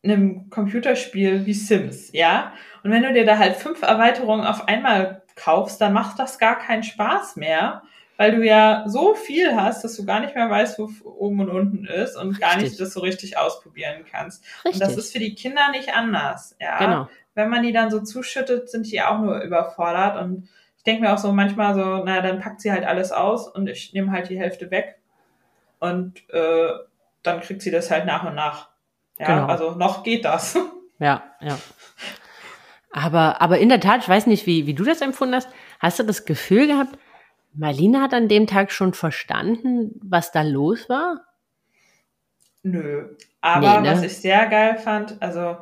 einem Computerspiel wie Sims, ja? Und wenn du dir da halt fünf Erweiterungen auf einmal kaufst, dann macht das gar keinen Spaß mehr, weil du ja so viel hast, dass du gar nicht mehr weißt, wo oben und unten ist und gar Richtig. nicht das so richtig ausprobieren kannst. Richtig. Und das ist für die Kinder nicht anders, ja? Genau. Wenn man die dann so zuschüttet, sind die auch nur überfordert und ich denke mir auch so manchmal so, naja, dann packt sie halt alles aus und ich nehme halt die Hälfte weg und äh, dann kriegt sie das halt nach und nach. Ja, Genau. also noch geht das. Ja, ja. Aber, aber in der Tat, ich weiß nicht, wie, wie du das empfunden hast. Hast du das Gefühl gehabt, Marlene hat an dem Tag schon verstanden, was da los war? Nö. Aber Nee, ne? was ich sehr geil fand, also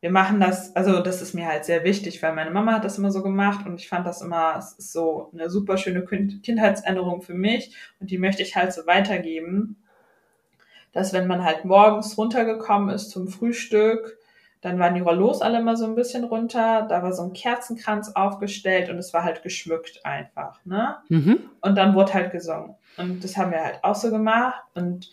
wir machen das, also das ist mir halt sehr wichtig, weil meine Mama hat das immer so gemacht und ich fand das immer, es ist so eine super schöne Kind Kindheitsänderung für mich und die möchte ich halt so weitergeben, dass wenn man halt morgens runtergekommen ist zum Frühstück, dann waren die Rollos alle mal so ein bisschen runter, da war so ein Kerzenkranz aufgestellt und es war halt geschmückt einfach, ne? Mhm. Und dann wurde halt gesungen. Und das haben wir halt auch so gemacht. Und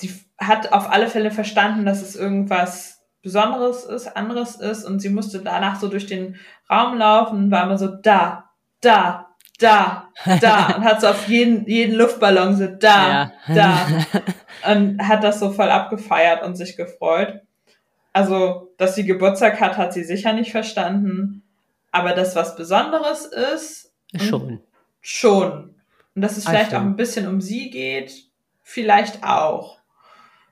die hat auf alle Fälle verstanden, dass es irgendwas Besonderes ist, anderes ist. Und sie musste danach so durch den Raum laufen und war immer so da, da, da, da. Und hat so auf jeden, jeden Luftballon so da, Ja. da. Und hat das so voll abgefeiert und sich gefreut. Also, dass sie Geburtstag hat, hat sie sicher nicht verstanden. Aber das, was Besonderes ist, Schon. Schon. Und dass es Ah, vielleicht auch ein bisschen um sie geht, vielleicht auch.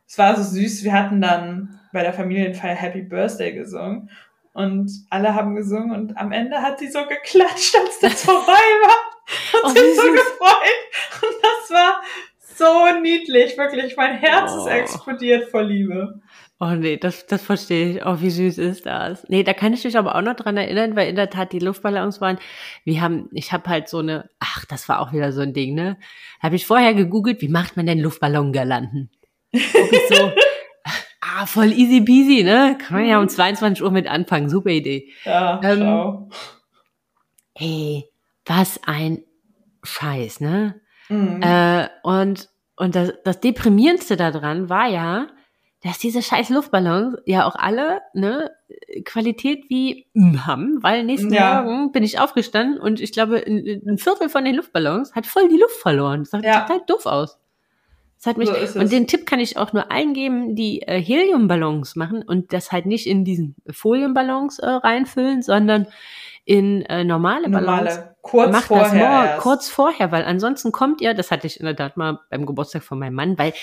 Es war so süß, wir hatten dann bei der Familienfeier Happy Birthday gesungen und alle haben gesungen und am Ende hat sie so geklatscht, als das vorbei war und Oh, sich so süß. gefreut. Und das war so niedlich, wirklich. Mein Herz Oh. ist explodiert vor Liebe. Oh nee, das, das verstehe ich. Oh, wie süß ist das? Nee, da kann ich mich aber auch noch dran erinnern, weil in der Tat die Luftballons waren. Wir haben, ich habe halt so eine, ach, das war auch wieder so ein Ding, ne? Habe ich vorher gegoogelt, wie macht man denn Luftballongalanden? Guck ich so, ah, voll easy peasy, ne? Kann man ja um 22 Uhr mit anfangen. Super Idee. Ja, Ähm, schau. Ey, was ein Scheiß, ne? Mhm. Äh, und und das, das Deprimierendste daran war ja, dass diese scheiß Luftballons ja auch alle ne, Qualität wie haben, weil nächsten Ja. Morgen bin ich aufgestanden und ich glaube, ein, ein Viertel von den Luftballons hat voll die Luft verloren. Das sah Ja. total doof aus. Das hat mich, So und den Tipp kann ich auch nur allen geben, die äh, Heliumballons machen und das halt nicht in diesen Folienballons äh, reinfüllen, sondern in äh, normale Ballons. Normale. Kurz Macht vorher das morgen, erst. kurz vorher, weil ansonsten kommt ihr, das hatte ich in der Tat mal beim Geburtstag von meinem Mann, weil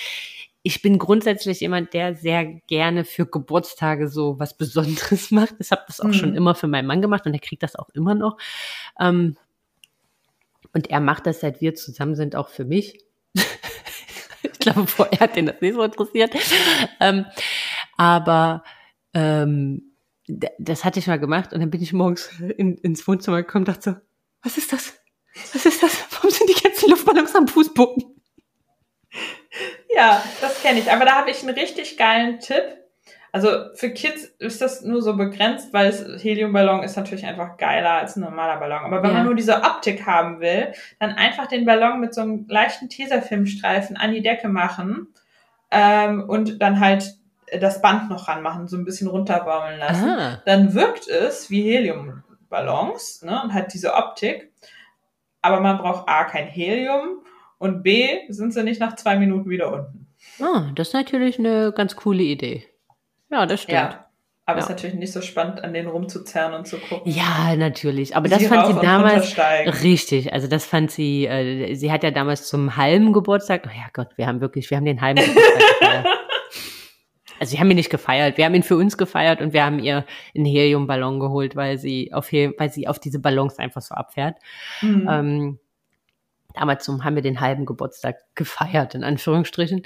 ich bin grundsätzlich jemand, der sehr gerne für Geburtstage so was Besonderes macht. Ich habe das auch Mhm. schon immer für meinen Mann gemacht und er kriegt das auch immer noch. Ähm, und er macht das, seit wir zusammen sind, auch für mich. ich glaube, vorher hat ihn das nicht so interessiert. Ähm, aber ähm, das hatte ich mal gemacht und dann bin ich morgens in, ins Wohnzimmer gekommen und dachte so, was ist das? Was ist das? Warum sind die ganzen Luftballons am Fußboden? Ja, das kenne ich. Aber da habe ich einen richtig geilen Tipp. Also für Kids ist das nur so begrenzt, weil es, Heliumballon ist natürlich einfach geiler als ein normaler Ballon. Aber wenn Ja. man nur diese Optik haben will, dann einfach den Ballon mit so einem leichten Tesafilmstreifen an die Decke machen ähm, und dann halt das Band noch ranmachen, so ein bisschen runterbaumeln lassen. Ah, Dann wirkt es wie Heliumballons ne, und hat diese Optik. Aber man braucht A, kein Helium und B, sind sie nicht nach zwei Minuten wieder unten. ah, das ist natürlich eine ganz coole Idee. Ja, das stimmt. Ja. Aber es ja. ist natürlich nicht so spannend, an denen rumzuzerren und zu gucken. Ja, natürlich. Aber das fand sie damals richtig. Also das fand sie, äh, sie hat ja damals zum halben Geburtstag, oh ja Gott, wir haben wirklich, wir haben den halben Geburtstag. Also wir haben ihn nicht gefeiert, wir haben ihn für uns gefeiert und wir haben ihr einen Heliumballon geholt, weil sie auf, weil sie auf diese Ballons einfach so abfährt. Mhm. Ähm, damals zum, haben wir den halben Geburtstag gefeiert, in Anführungsstrichen.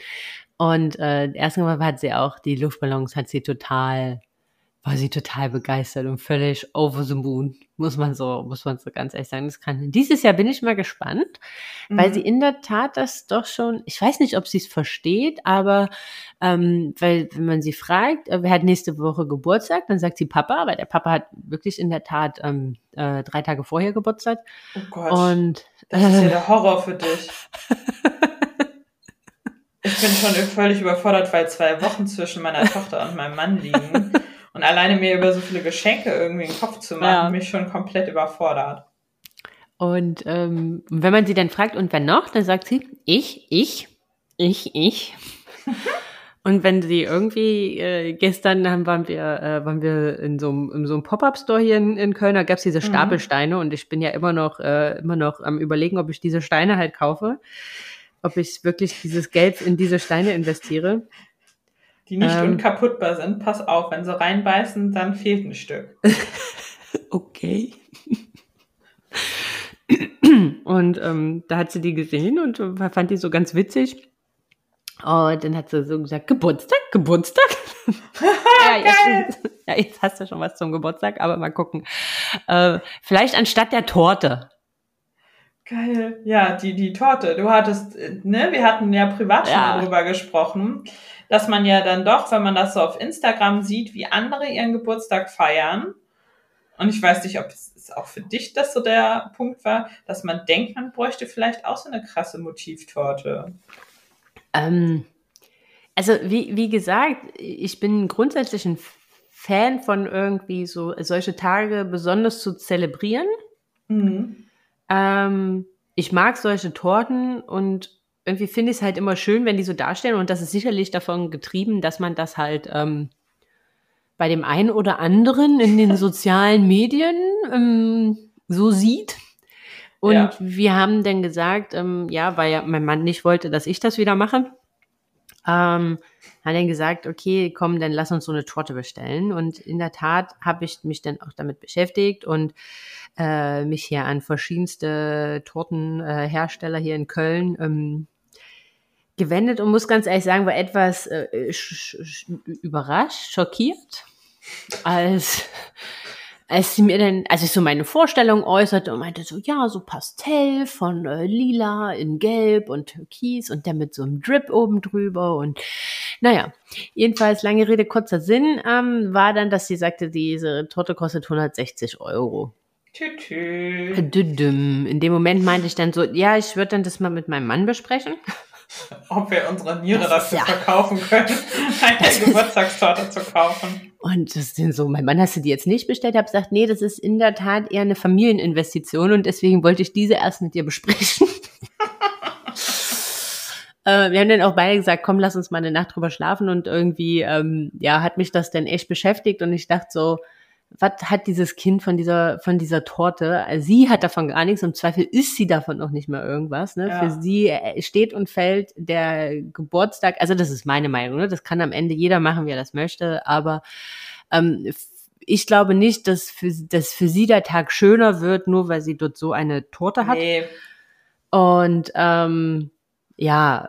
Und äh, erstens Mal hat sie auch die Luftballons, hat sie total war sie total begeistert und völlig over the moon, muss man so, muss man so ganz ehrlich sagen. Das kann. Dieses Jahr bin ich mal gespannt, mhm. weil sie in der Tat das doch schon, ich weiß nicht, ob sie es versteht, aber ähm, weil, wenn man sie fragt, äh, wer hat nächste Woche Geburtstag, dann sagt sie Papa, weil der Papa hat wirklich in der Tat ähm, äh, drei Tage vorher Geburtstag. Oh Gott. Und, das ist ja der Horror für dich. ich bin schon völlig überfordert, weil zwei Wochen zwischen meiner Tochter und meinem Mann liegen. Und alleine mir über so viele Geschenke irgendwie den Kopf zu machen, ja. mich schon komplett überfordert. Und ähm, wenn man sie dann fragt, und wer noch, dann sagt sie, ich, ich, ich, ich. und wenn sie irgendwie, äh, gestern haben, waren wir, äh, waren wir in so einem, in so einem Pop-Up-Store hier in, in Köln, da gab es diese mhm. Stapelsteine mhm. und ich bin ja immer noch, äh, immer noch am überlegen, ob ich diese Steine halt kaufe. Ob ich wirklich dieses Geld in diese Steine investiere die nicht ähm, unkaputtbar sind. Pass auf, wenn sie reinbeißen, dann fehlt ein Stück. okay. Und ähm, da hat sie die gesehen und fand die so ganz witzig. Und dann hat sie so gesagt, Geburtstag, Geburtstag. ja, jetzt, ja, jetzt hast du schon was zum Geburtstag, aber mal gucken. Äh, vielleicht anstatt der Torte. Geil. Ja, die, die Torte. Du hattest, äh, ne, wir hatten ja privat schon ja. darüber gesprochen dass man ja dann doch, wenn man das so auf Instagram sieht, wie andere ihren Geburtstag feiern, und ich weiß nicht, ob es auch für dich das so der Punkt war, dass man denkt, man bräuchte vielleicht auch so eine krasse Motivtorte. Ähm, also wie, wie gesagt, ich bin grundsätzlich ein Fan von irgendwie so solche Tage besonders zu zelebrieren. Mhm. Ähm, ich mag solche Torten und irgendwie finde ich es halt immer schön, wenn die so darstellen und das ist sicherlich davon getrieben, dass man das halt ähm, bei dem einen oder anderen in den sozialen Medien ähm, so sieht. Und ja. wir haben dann gesagt, ähm, ja, weil ja mein Mann nicht wollte, dass ich das wieder mache, ähm, hat dann gesagt, okay, komm, dann lass uns so eine Torte bestellen. Und in der Tat habe ich mich dann auch damit beschäftigt und äh, mich hier an verschiedenste Tortenhersteller äh, hier in Köln ähm, gewendet und muss ganz ehrlich sagen, war etwas äh, sch überrascht, schockiert, als als sie mir dann, als ich so meine Vorstellung äußerte und meinte so, ja, so Pastell von äh, lila in gelb und türkis und der mit so einem Drip oben drüber und naja, jedenfalls lange Rede, kurzer Sinn, ähm, war dann, dass sie sagte, diese Torte kostet 160 Euro. Tütü. In dem Moment meinte ich dann so, ja, ich würde dann das mal mit meinem Mann besprechen ob wir unsere Niere dafür ja. verkaufen können, eine Geburtstagstorte zu kaufen. Und das sind so, mein Mann, hast du die jetzt nicht bestellt? Ich habe gesagt, nee, das ist in der Tat eher eine Familieninvestition und deswegen wollte ich diese erst mit dir besprechen. äh, wir haben dann auch beide gesagt, komm, lass uns mal eine Nacht drüber schlafen und irgendwie, ähm, ja, hat mich das dann echt beschäftigt und ich dachte so, was hat dieses Kind von dieser, von dieser Torte? Sie hat davon gar nichts, im Zweifel ist sie davon noch nicht mehr irgendwas. Ne? Ja. Für sie äh, steht und fällt der Geburtstag, also das ist meine Meinung, ne? das kann am Ende jeder machen, wie er das möchte, aber ähm, ich glaube nicht, dass für, dass für sie der Tag schöner wird, nur weil sie dort so eine Torte hat. Nee. Und ähm, ja,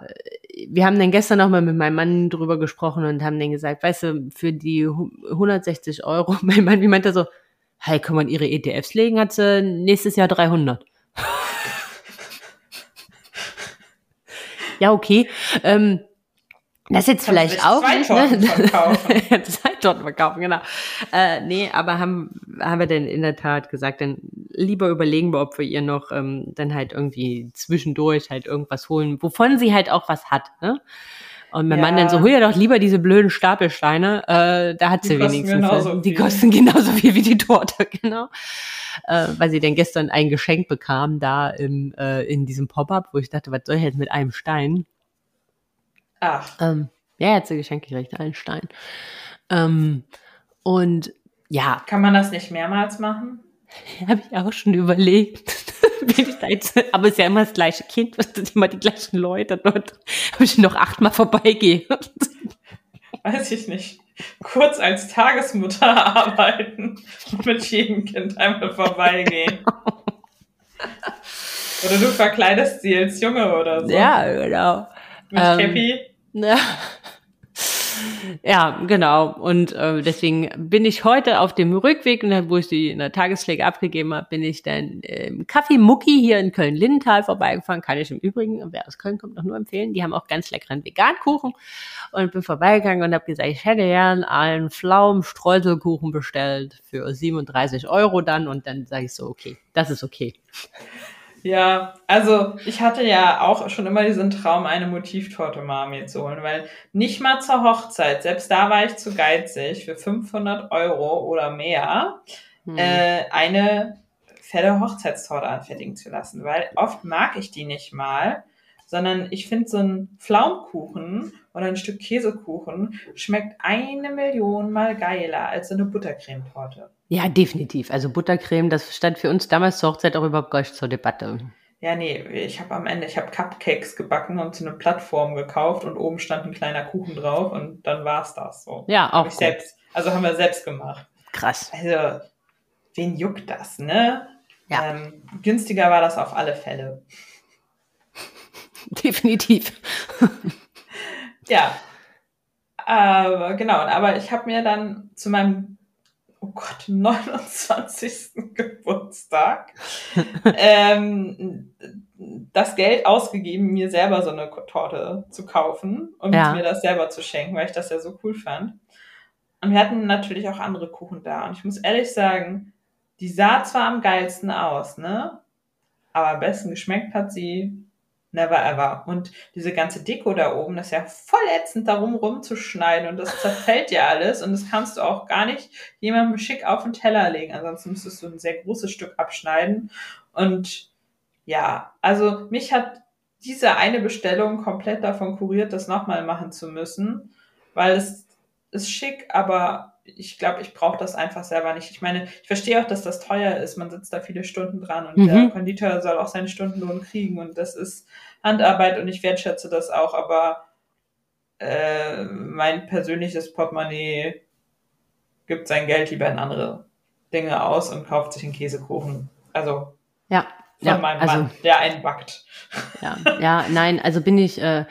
wir haben dann gestern noch mal mit meinem Mann drüber gesprochen und haben dann gesagt, weißt du, für die 160 Euro, mein Mann, wie meint er so, hey, kann man ihre ETFs legen, hat sie nächstes Jahr 300. ja, okay. Ähm, das jetzt vielleicht auch nicht, ne? zwei Torten verkaufen, genau. Äh, nee, aber haben, haben wir denn in der Tat gesagt, dann lieber überlegen wir, ob wir ihr noch ähm, dann halt irgendwie zwischendurch halt irgendwas holen, wovon sie halt auch was hat, ne? Und mein ja. Mann dann so, hol ja doch lieber diese blöden Stapelsteine, äh, da hat sie wenigstens. Die kosten genauso viel wie die Torte, genau. Äh, weil sie dann gestern ein Geschenk bekam da im, äh, in diesem Pop-up, wo ich dachte, was soll ich jetzt mit einem Stein? Ach. Ähm, ja, er hat sie geschenkt gekriegt, einen Stein. Ähm, und ja. Kann man das nicht mehrmals machen? Habe ich auch schon überlegt. Aber es ist ja immer das gleiche Kind, was sind immer die gleichen Leute dort. Habe ich noch achtmal vorbeigehe. Weiß ich nicht. Kurz als Tagesmutter arbeiten und mit jedem Kind einmal vorbeigehen. Oder du verkleidest sie als Junge oder so. Ja, genau. Mit ähm, Cappy. Ja. Ja, genau. Und äh, deswegen bin ich heute auf dem Rückweg, wo ich die in der Tagespflege abgegeben habe, bin ich dann im Café Mucki hier in Köln-Lindenthal vorbeigefahren. Kann ich im Übrigen, wer aus Köln kommt, noch nur empfehlen. Die haben auch ganz leckeren Vegankuchen. Und bin vorbeigegangen und habe gesagt, ich hätte gern einen Pflaumen-Streuselkuchen bestellt für 37 Euro dann. Und dann sage ich so, okay, das ist okay. Ja, also ich hatte ja auch schon immer diesen Traum, eine Motivtorte Mami zu holen, weil nicht mal zur Hochzeit, selbst da war ich zu geizig, für 500 Euro oder mehr hm. äh, eine fette Hochzeitstorte anfertigen zu lassen, weil oft mag ich die nicht mal, sondern ich finde so ein Pflaumkuchen oder ein Stück Käsekuchen schmeckt eine Million mal geiler als so eine Buttercremetorte. Ja, definitiv. Also Buttercreme, das stand für uns damals zur Hochzeit auch überhaupt gar nicht zur Debatte. Ja, nee, ich habe am Ende, ich habe Cupcakes gebacken und so eine Plattform gekauft und oben stand ein kleiner Kuchen drauf und dann war's das so. Ja, auch. Ich selbst, also haben wir selbst gemacht. Krass. Also, wen juckt das, ne? Ja. Ähm, günstiger war das auf alle Fälle. Definitiv. ja. Aber genau, aber ich habe mir dann zu meinem oh Gott, 29. Geburtstag, ähm, das Geld ausgegeben, mir selber so eine Torte zu kaufen und ja. mir das selber zu schenken, weil ich das ja so cool fand. Und wir hatten natürlich auch andere Kuchen da. Und ich muss ehrlich sagen, die sah zwar am geilsten aus, ne? Aber am besten geschmeckt hat sie Never ever. Und diese ganze Deko da oben, das ist ja voll ätzend, darum rumzuschneiden und das zerfällt ja alles und das kannst du auch gar nicht jemandem schick auf den Teller legen. Ansonsten müsstest du ein sehr großes Stück abschneiden. Und ja, also mich hat diese eine Bestellung komplett davon kuriert, das nochmal machen zu müssen, weil es ist schick, aber ich glaube, ich brauche das einfach selber nicht. Ich meine, ich verstehe auch, dass das teuer ist. Man sitzt da viele Stunden dran und mhm. der Konditor soll auch seinen Stundenlohn kriegen und das ist Handarbeit und ich wertschätze das auch, aber äh, mein persönliches Portemonnaie gibt sein Geld lieber in andere Dinge aus und kauft sich einen Käsekuchen. Also ja, von ja, meinem also, Mann, der einen backt. Ja, ja, nein, also bin ich äh,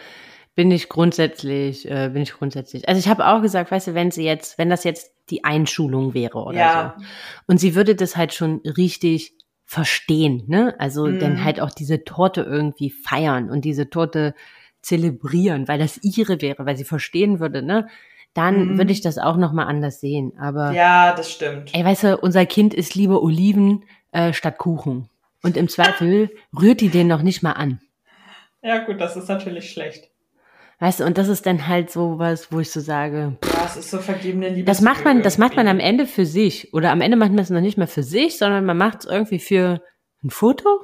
bin ich grundsätzlich, äh, bin ich grundsätzlich. Also ich habe auch gesagt, weißt du, wenn sie jetzt, wenn das jetzt die Einschulung wäre oder ja. so. Und sie würde das halt schon richtig verstehen, ne? Also mm. dann halt auch diese Torte irgendwie feiern und diese Torte zelebrieren, weil das ihre wäre, weil sie verstehen würde, ne? Dann mm. würde ich das auch nochmal anders sehen. Aber ja, das stimmt. Ey, weißt du, unser Kind isst lieber Oliven äh, statt Kuchen. Und im Zweifel rührt die den noch nicht mal an. Ja, gut, das ist natürlich schlecht. Weißt du, und das ist dann halt so was, wo ich so sage. Pff, ja, es ist so vergebene Liebe. Das macht man, das macht man am Ende für sich. Oder am Ende macht man es noch nicht mehr für sich, sondern man macht es irgendwie für ein Foto.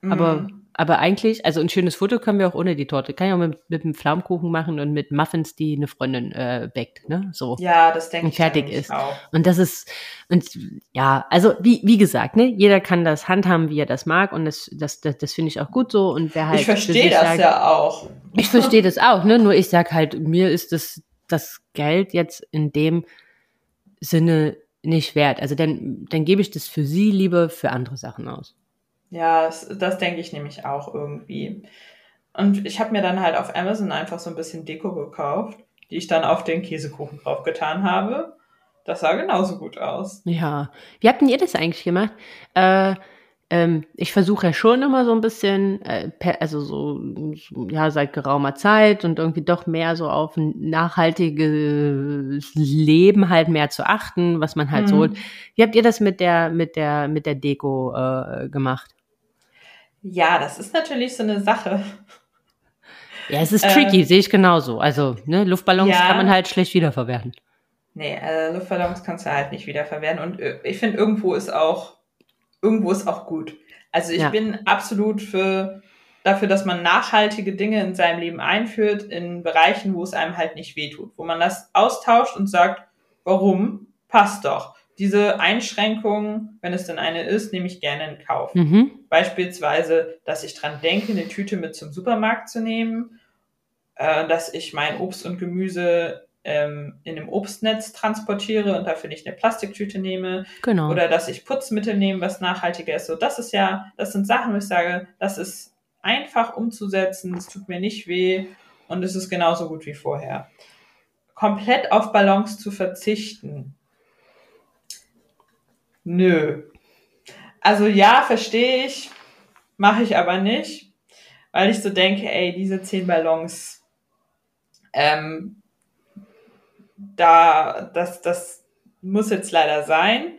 Mhm. Aber aber eigentlich, also ein schönes Foto können wir auch ohne die Torte. Kann ich auch mit, mit einem Pflaumenkuchen machen und mit Muffins, die eine Freundin äh, backt, ne? So. Ja, das denke ich. fertig ist. Auch. Und das ist, und ja, also wie, wie gesagt, ne, jeder kann das handhaben, wie er das mag. Und das, das, das, das finde ich auch gut so. Und wer halt. Ich verstehe das sagt, ja auch. Ich verstehe das auch, ne? Nur ich sag halt, mir ist das, das Geld jetzt in dem Sinne nicht wert. Also dann, dann gebe ich das für sie lieber für andere Sachen aus. Ja, das, das denke ich nämlich auch irgendwie. Und ich habe mir dann halt auf Amazon einfach so ein bisschen Deko gekauft, die ich dann auf den Käsekuchen draufgetan habe. Das sah genauso gut aus. Ja. Wie habt denn ihr das eigentlich gemacht? Äh, ähm, ich versuche ja schon immer so ein bisschen, äh, per, also so, ja, seit geraumer Zeit und irgendwie doch mehr so auf ein nachhaltiges Leben halt mehr zu achten, was man halt mhm. so holt. Wie habt ihr das mit der, mit der, mit der Deko äh, gemacht? Ja, das ist natürlich so eine Sache. Ja, es ist tricky, ähm, sehe ich genauso. Also, ne, Luftballons ja, kann man halt schlecht wiederverwerten. Nee, äh, Luftballons kannst du halt nicht wiederverwerten. Und äh, ich finde, irgendwo ist auch, irgendwo ist auch gut. Also ich ja. bin absolut für dafür, dass man nachhaltige Dinge in seinem Leben einführt, in Bereichen, wo es einem halt nicht wehtut. Wo man das austauscht und sagt, Warum? Passt doch. Diese Einschränkung, wenn es denn eine ist, nehme ich gerne in Kauf. Mhm. Beispielsweise, dass ich dran denke, eine Tüte mit zum Supermarkt zu nehmen, äh, dass ich mein Obst und Gemüse ähm, in einem Obstnetz transportiere und dafür nicht eine Plastiktüte nehme. Genau. Oder dass ich Putzmittel nehme, was nachhaltiger ist. So, das ist ja, das sind Sachen, wo ich sage, das ist einfach umzusetzen, es tut mir nicht weh und es ist genauso gut wie vorher. Komplett auf Balance zu verzichten. Nö. Also ja, verstehe ich, mache ich aber nicht, weil ich so denke, ey, diese zehn Ballons, ähm, da, das, das muss jetzt leider sein,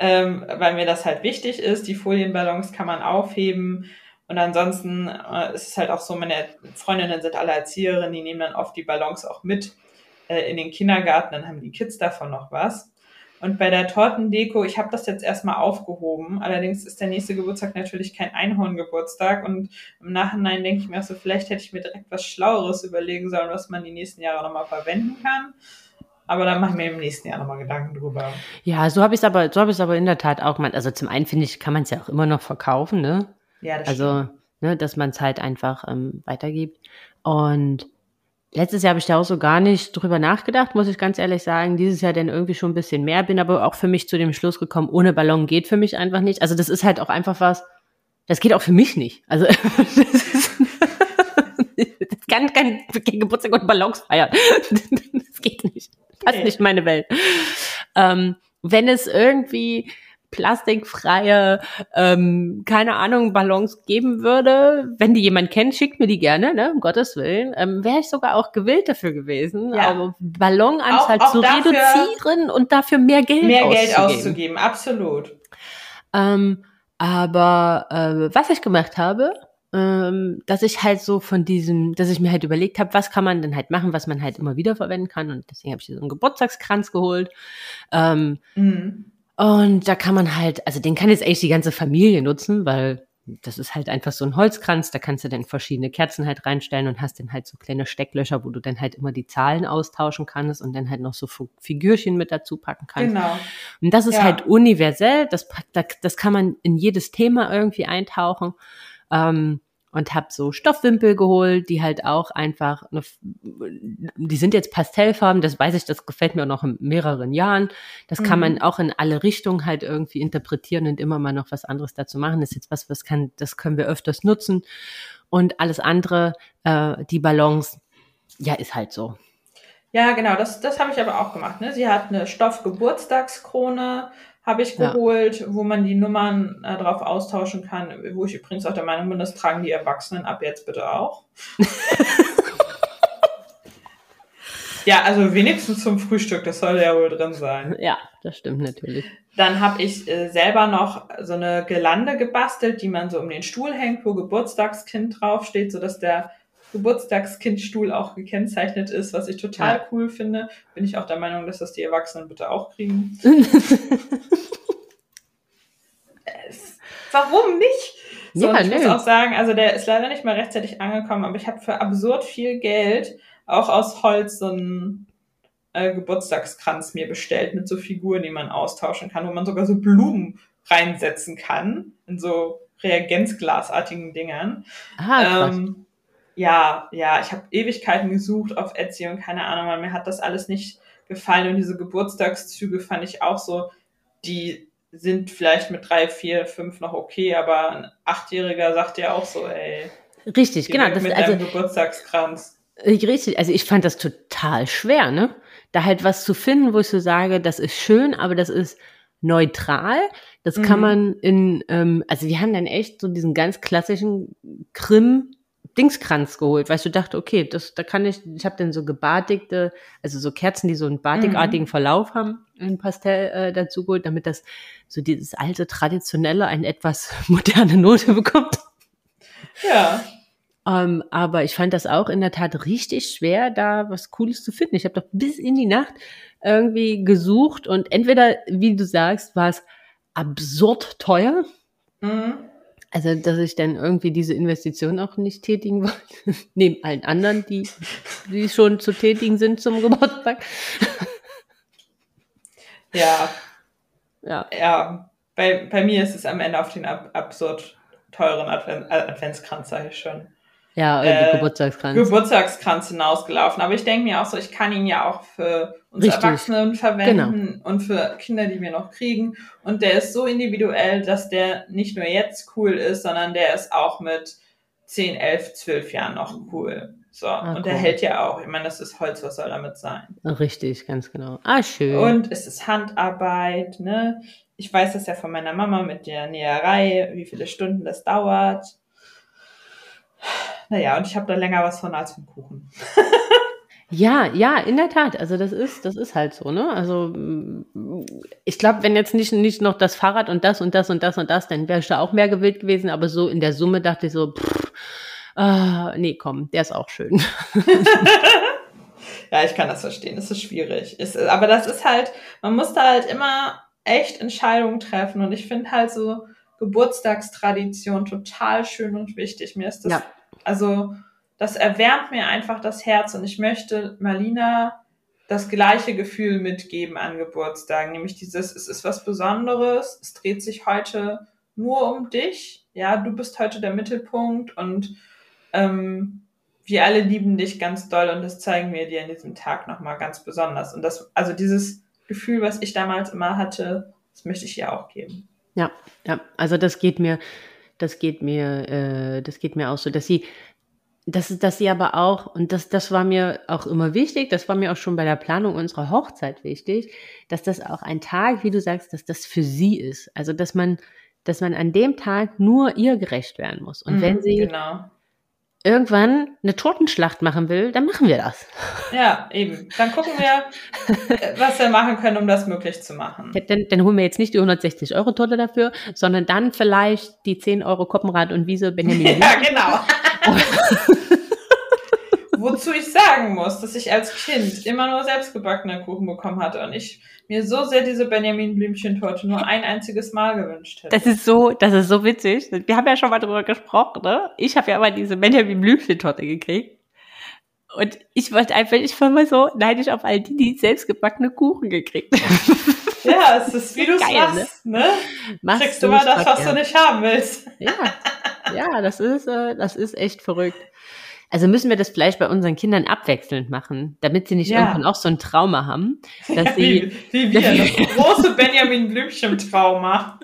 ähm, weil mir das halt wichtig ist. Die Folienballons kann man aufheben. Und ansonsten äh, ist es halt auch so, meine Freundinnen sind alle Erzieherinnen, die nehmen dann oft die Ballons auch mit äh, in den Kindergarten, dann haben die Kids davon noch was. Und bei der Tortendeko, ich habe das jetzt erstmal aufgehoben. Allerdings ist der nächste Geburtstag natürlich kein Einhorngeburtstag. Und im Nachhinein denke ich mir auch so, vielleicht hätte ich mir direkt was Schlaueres überlegen sollen, was man die nächsten Jahre nochmal verwenden kann. Aber da mache ich mir im nächsten Jahr nochmal Gedanken drüber. Ja, so habe ich es aber, so habe ich es aber in der Tat auch mal. Also zum einen finde ich, kann man es ja auch immer noch verkaufen, ne? Ja, das Also, ne, dass man es halt einfach ähm, weitergibt. Und letztes Jahr habe ich da auch so gar nicht drüber nachgedacht, muss ich ganz ehrlich sagen. Dieses Jahr dann irgendwie schon ein bisschen mehr, bin aber auch für mich zu dem Schluss gekommen, ohne Ballon geht für mich einfach nicht. Also das ist halt auch einfach was, das geht auch für mich nicht. Also das, ist, das kann kein, Geburtstag und Ballons feiern. Das geht nicht. Das ist nicht meine Welt. Ähm, wenn es irgendwie plastikfreie, ähm, keine Ahnung, Ballons geben würde, wenn die jemand kennt, schickt mir die gerne, ne, um Gottes Willen, ähm, wäre ich sogar auch gewillt dafür gewesen, Ja. aber Ballonanzahl Auch- auch zu reduzieren und dafür mehr Geld Mehr auszugeben. Geld auszugeben, absolut. Ähm, aber äh, was ich gemacht habe, ähm, dass ich halt so von diesem, dass ich mir halt überlegt habe, was kann man denn halt machen, was man halt immer wieder verwenden kann. Und deswegen habe ich so einen Geburtstagskranz geholt. Ähm, Mhm. Und da kann man halt, also den kann jetzt eigentlich die ganze Familie nutzen, weil das ist halt einfach so ein Holzkranz, da kannst du dann verschiedene Kerzen halt reinstellen und hast dann halt so kleine Stecklöcher, wo du dann halt immer die Zahlen austauschen kannst und dann halt noch so Figürchen mit dazu packen kannst. Genau. Und das ist Ja. halt universell, das, das, das kann man in jedes Thema irgendwie eintauchen. Ähm, und habe so Stoffwimpel geholt, die halt auch einfach, eine, die sind jetzt Pastellfarben, das weiß ich, das gefällt mir auch noch in mehreren Jahren. Das kann Mhm. man auch in alle Richtungen halt irgendwie interpretieren und immer mal noch was anderes dazu machen. Das ist jetzt was, was kann, das können wir öfters nutzen. Und alles andere, äh, die Ballons, ja, ist halt so. Ja, genau, das, das habe ich aber auch gemacht. Ne? Sie hat eine Stoffgeburtstagskrone, habe ich Ja. geholt, wo man die Nummern äh, drauf austauschen kann, wo ich übrigens auch der Meinung bin, das tragen die Erwachsenen ab jetzt bitte auch. ja, also wenigstens zum Frühstück, das soll ja wohl drin sein. Ja, das stimmt natürlich. Dann habe ich äh, selber noch so eine Gelande gebastelt, die man so um den Stuhl hängt, wo Geburtstagskind draufsteht, sodass der Geburtstagskindstuhl auch gekennzeichnet ist, was ich total Ja. cool finde. Bin ich auch der Meinung, dass das die Erwachsenen bitte auch kriegen. Es- Warum nicht? So, Ja, und ich muss nö. auch sagen, also der ist leider nicht mal rechtzeitig angekommen, aber ich habe für absurd viel Geld auch aus Holz so einen äh, Geburtstagskranz mir bestellt mit so Figuren, die man austauschen kann, wo man sogar so Blumen reinsetzen kann in so Reagenzglasartigen Dingern. Ah. Ähm, ja, ja, ich habe Ewigkeiten gesucht auf Etsy und keine Ahnung, weil mir hat das alles nicht gefallen und diese Geburtstagszüge fand ich auch so, die sind vielleicht mit drei, vier, fünf noch okay, aber ein Achtjähriger sagt ja auch so, ey, Richtig, genau. Das, mit also, Geburtstagskranz. Richtig, also ich fand das total schwer, ne? Da halt was zu finden, wo ich so sage, das ist schön, aber das ist neutral. Das kann Mhm. man in, ähm, also wir haben dann echt so diesen ganz klassischen Krim Dingskranz geholt, weil ich so dachte, okay, das, da kann ich, ich habe dann so gebadigte, also so Kerzen, die so einen batikartigen Verlauf haben, in Pastell äh, dazu geholt, damit das so dieses alte, traditionelle, eine etwas moderne Note bekommt. Ja, Ähm, aber ich fand das auch in der Tat richtig schwer, da was Cooles zu finden. Ich habe doch bis in die Nacht irgendwie gesucht und entweder, wie du sagst, war es absurd teuer, mhm. Also dass ich dann irgendwie diese Investition auch nicht tätigen wollte, neben allen anderen, die, die schon zu tätigen sind zum Geburtstag. Ja. Ja. Ja. Bei, bei mir ist es am Ende auf den ab, absurd teuren Advent, Adventskranz, sage ich schon. Ja, äh, Geburtstagskranz. Geburtstagskranz hinausgelaufen. Aber ich denke mir auch so, ich kann ihn ja auch für uns Richtig. Erwachsenen verwenden genau. und für Kinder, die wir noch kriegen. Und der ist so individuell, dass der nicht nur jetzt cool ist, sondern der ist auch mit 10, 11, 12 Jahren noch cool. So, ah, und der hält ja auch. Ich meine, das ist Holz, was soll damit sein? Richtig, ganz genau. Ah, schön. Und es ist Handarbeit, ne? Ich weiß das ja von meiner Mama mit der Näherei, wie viele Stunden das dauert. Naja, und ich habe da länger was von als vom Kuchen. Ja, ja, in der Tat. Also das ist, das ist halt so, ne? Also ich glaube, wenn jetzt nicht, nicht noch das Fahrrad und das und das und das und das, dann wäre ich da auch mehr gewillt gewesen. Aber so in der Summe dachte ich so, pff, äh, nee, komm, der ist auch schön. ja, ich kann das verstehen. Es ist schwierig. Es, aber das ist halt, man muss da halt immer echt Entscheidungen treffen. Und ich finde halt so Geburtstagstradition total schön und wichtig. Mir ist das ja also das erwärmt mir einfach das Herz und ich möchte Marlina das gleiche Gefühl mitgeben an Geburtstagen, nämlich dieses, es ist was Besonderes, es dreht sich heute nur um dich, ja, du bist heute der Mittelpunkt und ähm, wir alle lieben dich ganz doll und das zeigen wir dir an diesem Tag nochmal ganz besonders. Und das, also dieses Gefühl, was ich damals immer hatte, das möchte ich ihr auch geben. Ja, ja, also das geht mir, das geht mir, äh, das geht mir auch so, dass sie, dass, dass sie aber auch, und das, das war mir auch immer wichtig, das war mir auch schon bei der Planung unserer Hochzeit wichtig, dass das auch ein Tag, wie du sagst, dass das für sie ist. Also, dass man, dass man an dem Tag nur ihr gerecht werden muss. Und mhm, wenn sie, genau irgendwann eine Totenschlacht machen will, dann machen wir das. Ja, eben. Dann gucken wir, was wir machen können, um das möglich zu machen. Dann, dann holen wir jetzt nicht die 160 Euro Torte dafür, sondern dann vielleicht die 10 Euro Koppenrad und Wiese Benjamin. ja, genau. Wozu ich sagen muss, dass ich als Kind immer nur selbstgebackene Kuchen bekommen hatte und ich mir so sehr diese Benjamin Blümchen-Torte nur ein einziges Mal gewünscht hätte. Das ist so, das ist so witzig. Wir haben ja schon mal drüber gesprochen, ne? Ich habe ja immer diese Benjamin Blümchen-Torte gekriegt. Und ich wollte einfach, ich war mal so neidisch auf all die, die selbstgebackene Kuchen gekriegt haben. Ja, es ist wie du es machst, ne? ne? Machst Kriegst du mal das, was du nicht haben willst. Ja, ja, das ist, äh, das ist echt verrückt. Also müssen wir das vielleicht bei unseren Kindern abwechselnd machen, damit sie nicht ja. irgendwann auch so ein Trauma haben, dass ja, sie wie, wie wir, das große Benjamin Blümchen Trauma.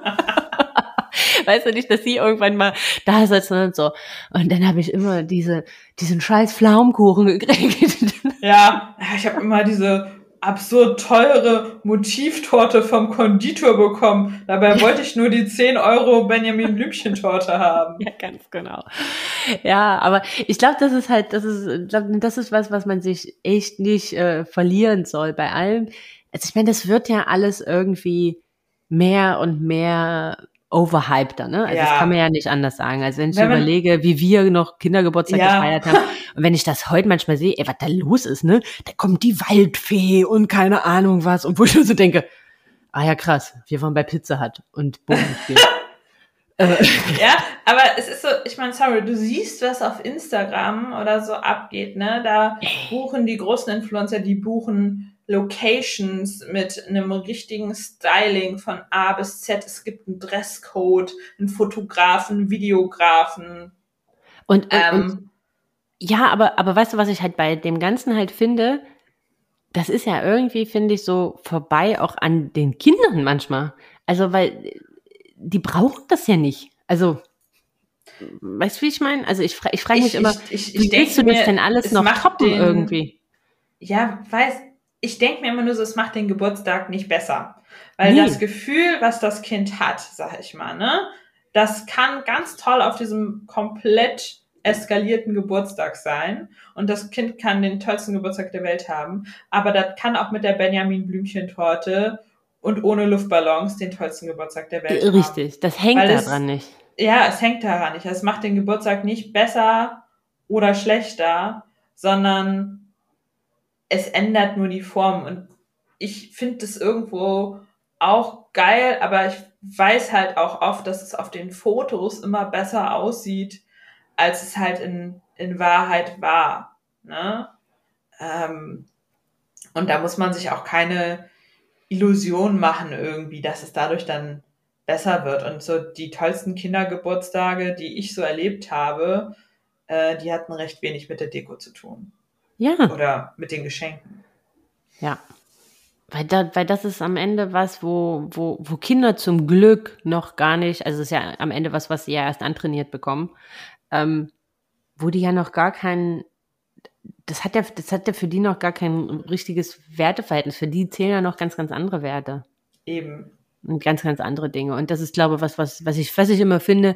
weißt du nicht, dass sie irgendwann mal da sitzen und so. Und dann habe ich immer diese, diesen scheiß Pflaumkuchen gekriegt. Ja, ich habe immer diese absurd teure Motivtorte vom Konditor bekommen. Dabei wollte ich nur die 10 Euro Benjamin Blümchen-Torte haben. Ja, ganz genau. Ja, aber ich glaube, das ist halt, das ist, glaub, das ist was, was man sich echt nicht äh, verlieren soll bei allem. Also ich meine, das wird ja alles irgendwie mehr und mehr overhypter, ne? Also ja. das kann man ja nicht anders sagen. Also wenn ich wenn überlege, wie wir noch Kindergeburtstag ja. gefeiert haben und wenn ich das heute manchmal sehe, ey, was da los ist, ne? Da kommt die Waldfee und keine Ahnung was und wo ich so denke, ah ja krass, wir waren bei Pizza Hut und Bodenspiel. Äh. ja, aber es ist so, ich meine, sorry, du siehst, was auf Instagram oder so abgeht, ne? Da buchen die großen Influencer, die buchen Locations mit einem richtigen Styling von A bis Z. Es gibt einen Dresscode, einen Fotografen, Videografen. Und, und, ähm, und ja, aber, aber weißt du, was ich halt bei dem Ganzen halt finde? Das ist ja irgendwie, finde ich, so vorbei auch an den Kindern manchmal. Also, weil die brauchen das ja nicht. Also, weißt du, wie ich meine? Also, ich, ich frage mich ich, immer, ich, ich, wie willst du das denn alles noch toppen irgendwie? Ja, weiß, ich denke mir immer nur so, es macht den Geburtstag nicht besser. Weil nee. das Gefühl, was das Kind hat, sag ich mal, ne, das kann ganz toll auf diesem komplett eskalierten Geburtstag sein. Und das Kind kann den tollsten Geburtstag der Welt haben. Aber das kann auch mit der Benjamin Blümchen-Torte und ohne Luftballons den tollsten Geburtstag der Welt Richtig, haben. Richtig, das hängt Weil daran es, nicht. Ja, es hängt daran nicht. Es macht den Geburtstag nicht besser oder schlechter, sondern es ändert nur die Form. Und ich finde das irgendwo auch geil, aber ich weiß halt auch oft, dass es auf den Fotos immer besser aussieht, als es halt in, in Wahrheit war. Ne? Ähm, und da muss man sich auch keine Illusion machen irgendwie, dass es dadurch dann besser wird. Und so die tollsten Kindergeburtstage, die ich so erlebt habe, äh, die hatten recht wenig mit der Deko zu tun. Ja. Oder mit den Geschenken. Ja. Weil, da, weil das ist am Ende was, wo, wo, wo Kinder zum Glück noch gar nicht, also es ist ja am Ende was, was sie ja erst antrainiert bekommen, ähm, wo die ja noch gar keinen, das hat ja, das hat ja für die noch gar kein richtiges Werteverhältnis. Für die zählen ja noch ganz, ganz andere Werte. Eben. Und ganz, ganz andere Dinge. Und das ist, glaube ich, was, was, was ich, was ich immer finde,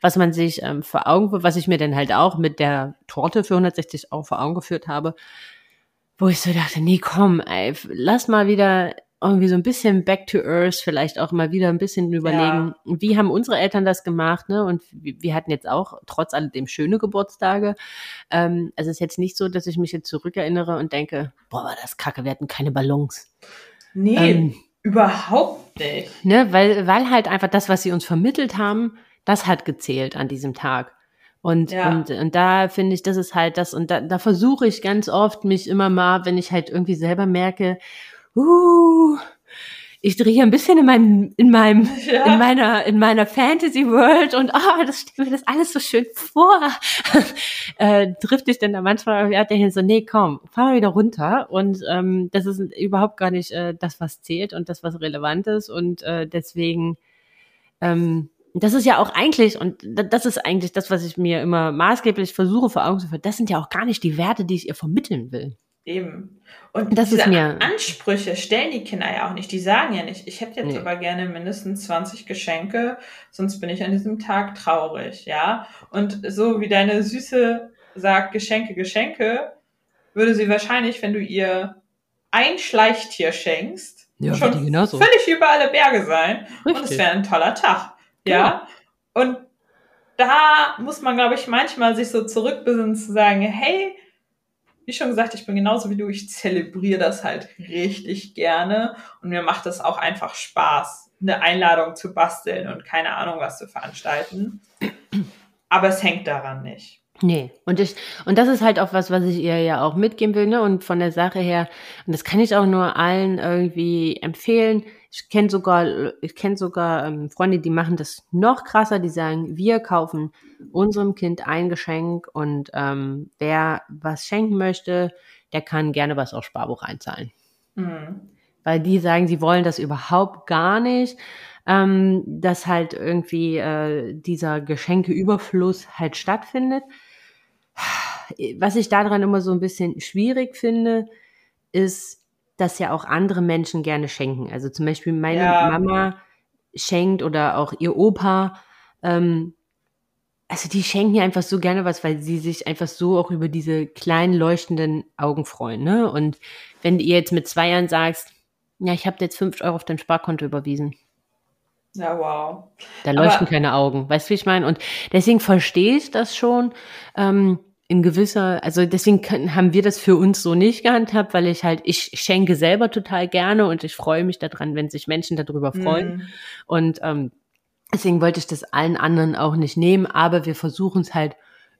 was man sich ähm, vor Augen, was ich mir dann halt auch mit der Torte für 160 auch vor Augen geführt habe, wo ich so dachte, nee, komm, ey, lass mal wieder irgendwie so ein bisschen back to earth, vielleicht auch mal wieder ein bisschen überlegen, ja. wie haben unsere Eltern das gemacht, ne? Und wir hatten jetzt auch trotz alledem schöne Geburtstage. Ähm, also es ist jetzt nicht so, dass ich mich jetzt zurückerinnere und denke, boah, war das kacke, wir hatten keine Ballons. Nee, ähm, überhaupt nicht. Ne? Weil, weil halt einfach das, was sie uns vermittelt haben, das hat gezählt an diesem Tag. Und, ja. und, und da finde ich, das ist halt das, und da, da versuche ich ganz oft mich immer mal, wenn ich halt irgendwie selber merke, uh, ich drehe hier ein bisschen in meinem, in meinem, ja. in meiner, in meiner Fantasy World und ah, oh, das steht mir das alles so schön vor. äh, trifft dich denn da manchmal, ja, der so, nee, komm, fahr mal wieder runter. Und ähm, das ist überhaupt gar nicht äh, das, was zählt und das, was relevant ist. Und äh, deswegen, ähm, das ist ja auch eigentlich, und das ist eigentlich das, was ich mir immer maßgeblich versuche vor Augen zu führen, das sind ja auch gar nicht die Werte, die ich ihr vermitteln will. Eben. Und das diese ist mir Ansprüche stellen die Kinder ja auch nicht. Die sagen ja nicht, ich hätte jetzt nee. aber gerne mindestens 20 Geschenke, sonst bin ich an diesem Tag traurig, ja. Und so wie deine Süße sagt, Geschenke, Geschenke, würde sie wahrscheinlich, wenn du ihr ein Schleichtier schenkst, ja, schon völlig über alle Berge sein. Richtig. Und es wäre ein toller Tag. Ja. ja. Und da muss man, glaube ich, manchmal sich so zurückbesinnen zu sagen, hey, wie schon gesagt, ich bin genauso wie du, ich zelebriere das halt richtig gerne und mir macht es auch einfach Spaß, eine Einladung zu basteln und keine Ahnung was zu veranstalten. Aber es hängt daran nicht. Nee, und ich, und das ist halt auch was, was ich ihr ja auch mitgeben will, ne? Und von der Sache her, und das kann ich auch nur allen irgendwie empfehlen. Ich kenne sogar, ich kenne sogar ähm, Freunde, die machen das noch krasser, die sagen, wir kaufen unserem Kind ein Geschenk und ähm, wer was schenken möchte, der kann gerne was aufs Sparbuch einzahlen. Mhm. Weil die sagen, sie wollen das überhaupt gar nicht ähm, dass halt irgendwie äh, dieser Geschenkeüberfluss halt stattfindet. Was ich daran immer so ein bisschen schwierig finde, ist, dass ja auch andere Menschen gerne schenken. Also zum Beispiel meine ja. Mama schenkt oder auch ihr Opa. Ähm, also die schenken ja einfach so gerne was, weil sie sich einfach so auch über diese kleinen leuchtenden Augen freuen. Ne? Und wenn ihr jetzt mit zwei Jahren sagst, ja, ich habe jetzt fünf Euro auf dein Sparkonto überwiesen. Ja, wow. Da leuchten Aber keine Augen. Weißt du, wie ich meine? Und deswegen verstehe ich das schon. Ähm, in gewisser, also deswegen können, haben wir das für uns so nicht gehandhabt, weil ich halt, ich schenke selber total gerne und ich freue mich daran, wenn sich Menschen darüber freuen. Mhm. Und ähm, deswegen wollte ich das allen anderen auch nicht nehmen, aber wir versuchen es halt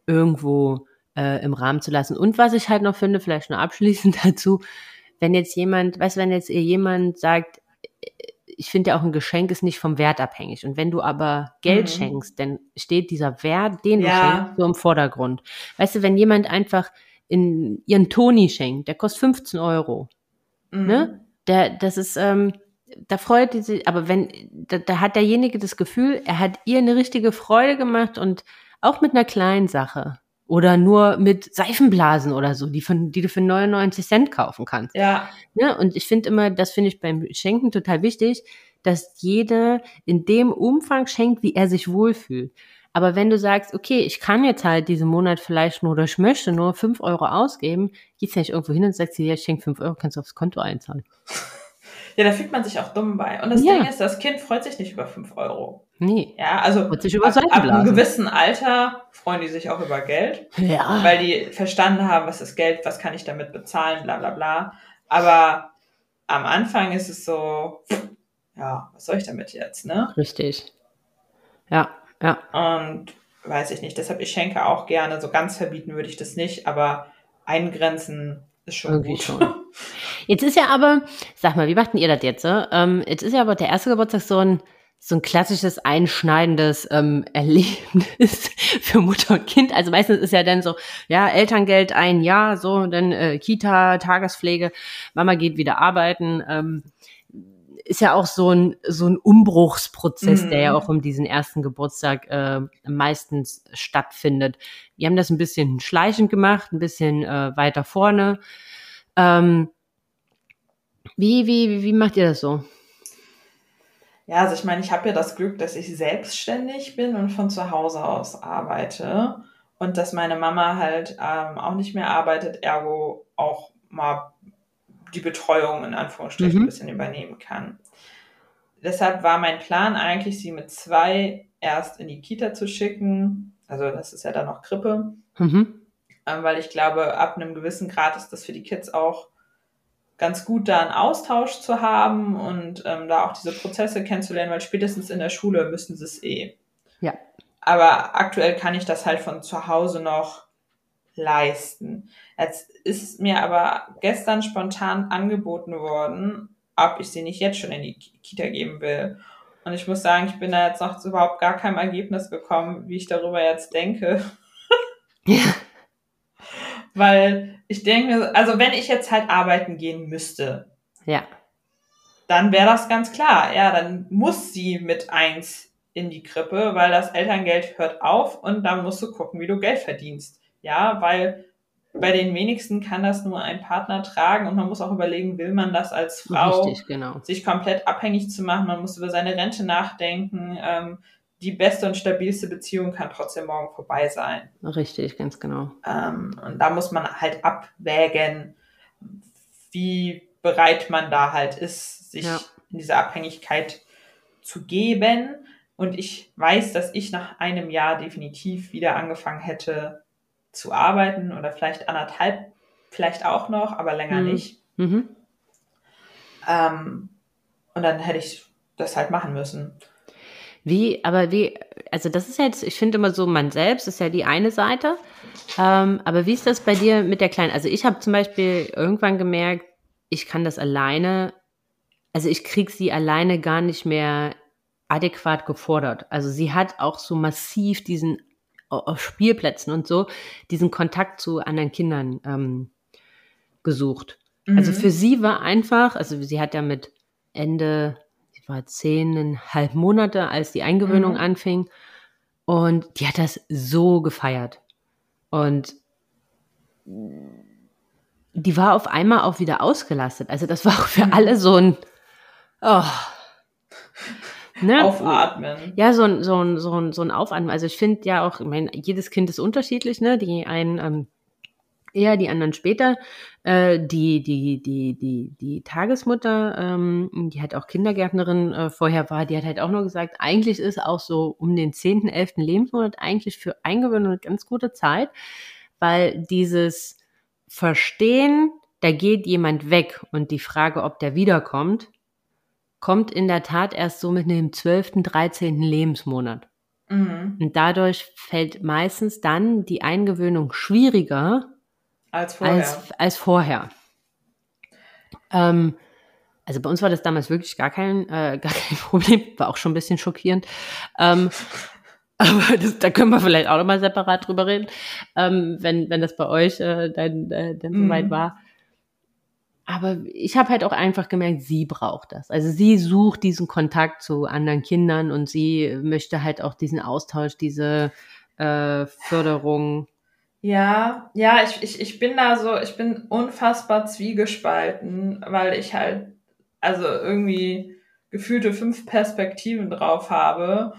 irgendwo äh, im Rahmen zu lassen. Und was ich halt noch finde, vielleicht nur abschließend dazu, wenn jetzt jemand, weißt du, wenn jetzt ihr jemand sagt, ich finde ja auch ein Geschenk ist nicht vom Wert abhängig. Und wenn du aber Geld mhm. schenkst, dann steht dieser Wert, den du ja. schenkst, so im Vordergrund. Weißt du, wenn jemand einfach in ihren Toni schenkt, der kostet 15 Euro, mhm. ne? Der, das ist, ähm, da freut sie sich, aber wenn, da, da hat derjenige das Gefühl, er hat ihr eine richtige Freude gemacht und auch mit einer kleinen Sache. Oder nur mit Seifenblasen oder so, die, von, die du für 99 Cent kaufen kannst. Ja. ja und ich finde immer, das finde ich beim Schenken total wichtig, dass jeder in dem Umfang schenkt, wie er sich wohlfühlt. Aber wenn du sagst, okay, ich kann jetzt halt diesen Monat vielleicht nur oder ich möchte nur fünf Euro ausgeben, gehst du nicht irgendwo hin und sagst dir, ja, ich schenke fünf Euro, kannst du aufs Konto einzahlen. Ja, da fühlt man sich auch dumm bei. Und das ja. Ding ist, das Kind freut sich nicht über fünf Euro. Nee. Ja, also sich über ab, ab einem gewissen Alter freuen die sich auch über Geld. Ja. Weil die verstanden haben, was ist Geld, was kann ich damit bezahlen, bla bla bla. Aber am Anfang ist es so, ja, was soll ich damit jetzt, ne? Richtig. Ja, ja. Und weiß ich nicht, deshalb ich schenke auch gerne, so ganz verbieten würde ich das nicht, aber eingrenzen ist schon Irgendwie gut. Schon. Jetzt ist ja aber, sag mal, wie macht denn ihr das jetzt? So? Ähm, jetzt ist ja aber der erste Geburtstag so ein, so ein klassisches, einschneidendes ähm, Erlebnis für Mutter und Kind. Also meistens ist ja dann so, ja, Elterngeld ein Jahr, so, dann äh, Kita, Tagespflege, Mama geht wieder arbeiten. Ähm, ist ja auch so ein, so ein Umbruchsprozess, mhm. der ja mhm. auch um diesen ersten Geburtstag äh, meistens stattfindet. Wir haben das ein bisschen schleichend gemacht, ein bisschen äh, weiter vorne. Ähm, wie, wie, wie macht ihr das so? Ja, also ich meine, ich habe ja das Glück, dass ich selbstständig bin und von zu Hause aus arbeite und dass meine Mama halt ähm, auch nicht mehr arbeitet, ergo auch mal die Betreuung in Anführungsstrichen mhm. ein bisschen übernehmen kann. Deshalb war mein Plan eigentlich, sie mit zwei erst in die Kita zu schicken. Also das ist ja dann noch Krippe. Mhm. Ähm, weil ich glaube, ab einem gewissen Grad ist das für die Kids auch ganz gut, da einen Austausch zu haben und ähm, da auch diese Prozesse kennenzulernen, weil spätestens in der Schule müssen sie es eh. Ja. Aber aktuell kann ich das halt von zu Hause noch leisten. Jetzt ist mir aber gestern spontan angeboten worden, ob ich sie nicht jetzt schon in die Kita geben will. Und ich muss sagen, ich bin da jetzt noch zu überhaupt gar keinem Ergebnis gekommen, wie ich darüber jetzt denke. ja. Weil ich denke, also wenn ich jetzt halt arbeiten gehen müsste, ja. dann wäre das ganz klar. Ja, dann muss sie mit eins in die Krippe, weil das Elterngeld hört auf und dann musst du gucken, wie du Geld verdienst. Ja, weil bei den wenigsten kann das nur ein Partner tragen und man muss auch überlegen, will man das als Frau, Richtig, genau. sich komplett abhängig zu machen. Man muss über seine Rente nachdenken. Ähm, die beste und stabilste Beziehung kann trotzdem morgen vorbei sein. Richtig, ganz genau. Ähm, und da muss man halt abwägen, wie bereit man da halt ist, sich ja. in diese Abhängigkeit zu geben. Und ich weiß, dass ich nach einem Jahr definitiv wieder angefangen hätte, zu arbeiten oder vielleicht anderthalb, vielleicht auch noch, aber länger mhm. nicht. Mhm. Ähm, und dann hätte ich das halt machen müssen. Wie, aber wie, also das ist jetzt, ich finde immer so, man selbst ist ja die eine Seite. Ähm, aber wie ist das bei dir mit der Kleinen? Also ich habe zum Beispiel irgendwann gemerkt, ich kann das alleine, also ich kriege sie alleine gar nicht mehr adäquat gefordert. Also sie hat auch so massiv diesen auf Spielplätzen und so diesen Kontakt zu anderen Kindern ähm, gesucht. Also mhm. Also für sie war einfach, also sie hat ja mit Ende, war zehneinhalb Monate, als die Eingewöhnung mhm. anfing. Und die hat das so gefeiert. Und die war auf einmal auch wieder ausgelastet. Also das war auch für mhm. alle so ein, oh, Ne? Aufatmen. Ja, so ein, so ein, so ein, so ein Aufatmen. Also ich finde ja auch, ich meine, jedes Kind ist unterschiedlich, ne? Die einen ähm, eher, die anderen später. Äh, die, die, die, die, die Tagesmutter, ähm, die halt auch Kindergärtnerin äh, vorher war, die hat halt auch nur gesagt, eigentlich ist auch so um den 10., 11. Lebensmonat eigentlich für Eingewöhnung eine ganz gute Zeit, weil dieses Verstehen, da geht jemand weg und die Frage, ob der wiederkommt, kommt in der Tat erst so mit dem 12., 13. Lebensmonat. Mhm. Und dadurch fällt meistens dann die Eingewöhnung schwieriger als vorher. Als, als vorher. Ähm, also bei uns war das damals wirklich gar kein, äh, gar kein Problem, war auch schon ein bisschen schockierend. Ähm, aber das, da können wir vielleicht auch nochmal separat drüber reden, ähm, wenn, wenn das bei euch äh, dann, äh, dann soweit mhm. war. Aber ich habe halt auch einfach gemerkt, sie braucht das. Also sie sucht diesen Kontakt zu anderen Kindern und sie möchte halt auch diesen Austausch, diese äh, Förderung. Ja, ja, ich, ich, ich bin da so, ich bin unfassbar zwiegespalten, weil ich halt, also irgendwie gefühlte fünf Perspektiven drauf habe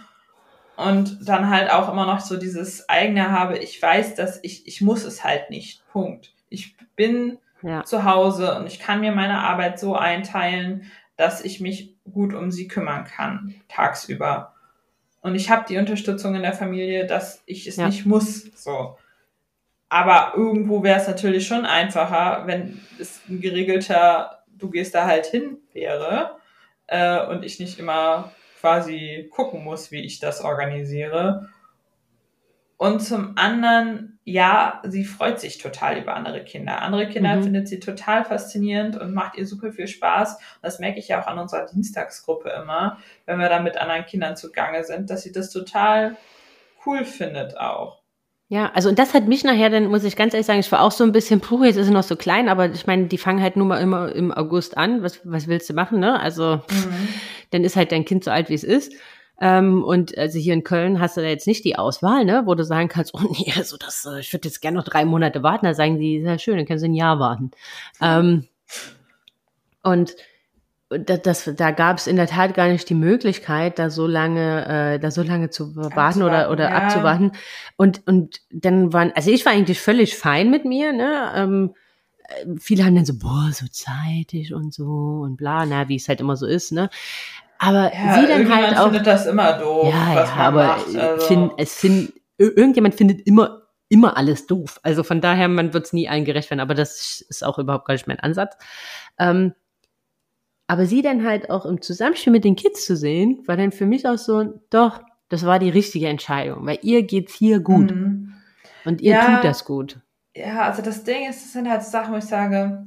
und dann halt auch immer noch so dieses eigene habe, ich weiß, dass ich, ich muss es halt nicht. Punkt. Ich bin ja. zu Hause und ich kann mir meine Arbeit so einteilen, dass ich mich gut um sie kümmern kann, tagsüber. Und ich habe die Unterstützung in der Familie, dass ich es ja. nicht muss. So. Aber irgendwo wäre es natürlich schon einfacher, wenn es ein geregelter, du gehst da halt hin wäre äh, und ich nicht immer quasi gucken muss, wie ich das organisiere. Und zum anderen, ja, sie freut sich total über andere Kinder. Andere Kinder mhm. findet sie total faszinierend und macht ihr super viel Spaß. das merke ich ja auch an unserer Dienstagsgruppe immer, wenn wir da mit anderen Kindern zugange sind, dass sie das total cool findet auch. Ja, also und das hat mich nachher, dann muss ich ganz ehrlich sagen, ich war auch so ein bisschen, puh, jetzt ist sie noch so klein, aber ich meine, die fangen halt nur mal immer im August an. Was, was willst du machen, ne? Also mhm. dann ist halt dein Kind so alt, wie es ist. Ähm, und also hier in Köln hast du da jetzt nicht die Auswahl, ne, wo du sagen kannst, oh nee, also das, äh, ich würde jetzt gerne noch drei Monate warten. Da sagen die, sehr schön, dann können sie ein Jahr warten. Ähm, und das, das, da gab es in der Tat gar nicht die Möglichkeit, da so lange, äh, da so lange zu warten oder oder ja. abzuwarten. Und und dann waren, also ich war eigentlich völlig fein mit mir, ne. Ähm, äh, viele haben dann so, boah, so zeitig und so und bla, na, wie es halt immer so ist, ne? Aber ja, sie dann halt auch. findet das immer doof. Ja, ja, aber macht, also. find, es find, irgendjemand findet immer, immer alles doof. Also von daher, man wird es nie allen gerecht werden, aber das ist auch überhaupt gar nicht mein Ansatz. Ähm, aber sie dann halt auch im Zusammenspiel mit den Kids zu sehen, war dann für mich auch so, doch, das war die richtige Entscheidung, weil ihr geht's hier gut. Mhm. Und ihr ja, tut das gut. Ja, also das Ding ist, das sind halt Sachen, wo ich sage,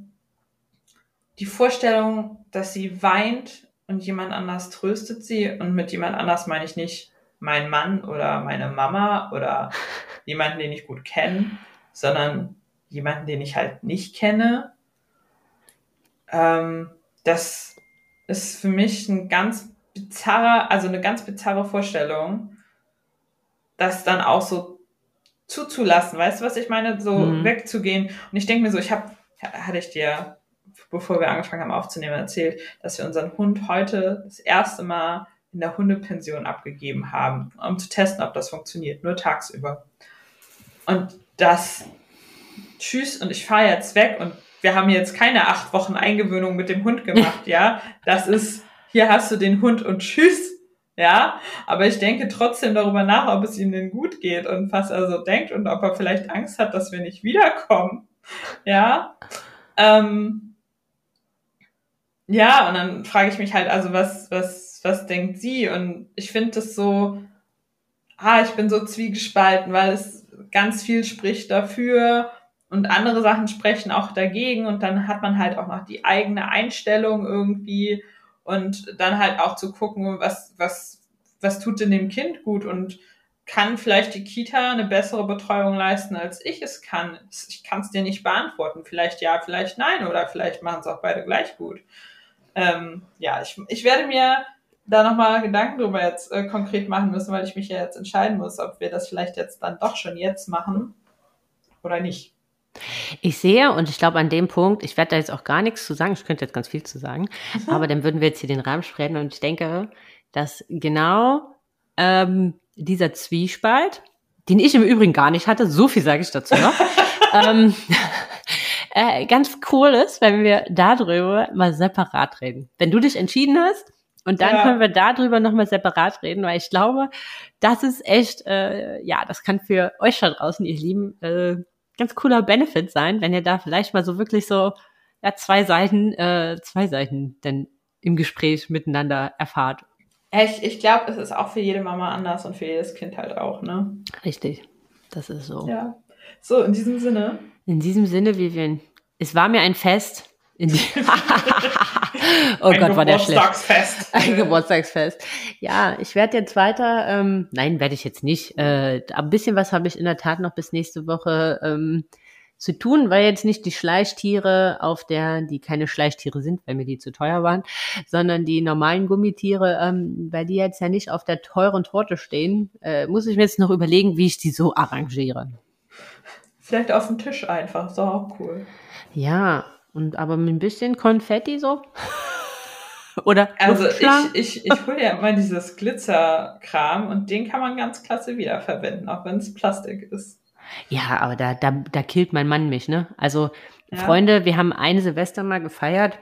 die Vorstellung, dass sie weint und jemand anders tröstet sie. Und mit jemand anders meine ich nicht mein Mann oder meine Mama oder jemanden, den ich gut kenne, sondern jemanden, den ich halt nicht kenne. Ähm, das ist für mich ein ganz bizarrer, also eine ganz bizarre Vorstellung, das dann auch so zuzulassen. Weißt du, was ich meine? So mhm. wegzugehen. Und ich denke mir so, ich habe, hatte ich dir bevor wir angefangen haben aufzunehmen, erzählt, dass wir unseren Hund heute das erste Mal in der Hundepension abgegeben haben, um zu testen, ob das funktioniert, nur tagsüber. Und das, tschüss, und ich fahre jetzt weg und wir haben jetzt keine acht Wochen Eingewöhnung mit dem Hund gemacht, ja. Das ist, hier hast du den Hund und tschüss, ja. Aber ich denke trotzdem darüber nach, ob es ihm denn gut geht und was er so denkt und ob er vielleicht Angst hat, dass wir nicht wiederkommen, ja. Ähm, ja, und dann frage ich mich halt, also was, was, was denkt sie? Und ich finde das so, ah, ich bin so zwiegespalten, weil es ganz viel spricht dafür und andere Sachen sprechen auch dagegen und dann hat man halt auch noch die eigene Einstellung irgendwie und dann halt auch zu gucken, was, was, was tut denn dem Kind gut und kann vielleicht die Kita eine bessere Betreuung leisten, als ich es kann. Ich kann es dir nicht beantworten. Vielleicht ja, vielleicht nein oder vielleicht machen es auch beide gleich gut. Ähm, ja, ich, ich werde mir da nochmal Gedanken drüber jetzt äh, konkret machen müssen, weil ich mich ja jetzt entscheiden muss, ob wir das vielleicht jetzt dann doch schon jetzt machen oder nicht. Ich sehe, und ich glaube an dem Punkt, ich werde da jetzt auch gar nichts zu sagen, ich könnte jetzt ganz viel zu sagen, mhm. aber dann würden wir jetzt hier den Rahmen sprechen und ich denke, dass genau ähm, dieser Zwiespalt, den ich im Übrigen gar nicht hatte, so viel sage ich dazu noch, ähm, äh, ganz cool ist, wenn wir darüber mal separat reden. Wenn du dich entschieden hast, und dann ja. können wir darüber nochmal separat reden, weil ich glaube, das ist echt, äh, ja, das kann für euch da draußen, ihr Lieben, äh, ganz cooler Benefit sein, wenn ihr da vielleicht mal so wirklich so ja, zwei Seiten, äh, zwei Seiten denn im Gespräch miteinander erfahrt. Ich, ich glaube, es ist auch für jede Mama anders und für jedes Kind halt auch, ne? Richtig. Das ist so. Ja. So, in diesem Sinne. In diesem Sinne, Vivian, es war mir ein Fest. oh ein Gott, war der schlecht. Geburtstagsfest. Ein Geburtstagsfest. Ja, ich werde jetzt weiter, ähm, nein, werde ich jetzt nicht. Äh, ein bisschen was habe ich in der Tat noch bis nächste Woche ähm, zu tun, weil jetzt nicht die Schleichtiere auf der, die keine Schleichtiere sind, weil mir die zu teuer waren, sondern die normalen Gummitiere, ähm, weil die jetzt ja nicht auf der teuren Torte stehen, äh, muss ich mir jetzt noch überlegen, wie ich die so arrangiere. Vielleicht auf dem Tisch einfach, ist doch auch cool. Ja, und aber mit ein bisschen Konfetti so. Oder also ich, ich, ich hole ja immer dieses Glitzerkram und den kann man ganz klasse wiederverwenden, auch wenn es Plastik ist. Ja, aber da, da, da killt mein Mann mich, ne? Also, ja. Freunde, wir haben ein Silvester mal gefeiert.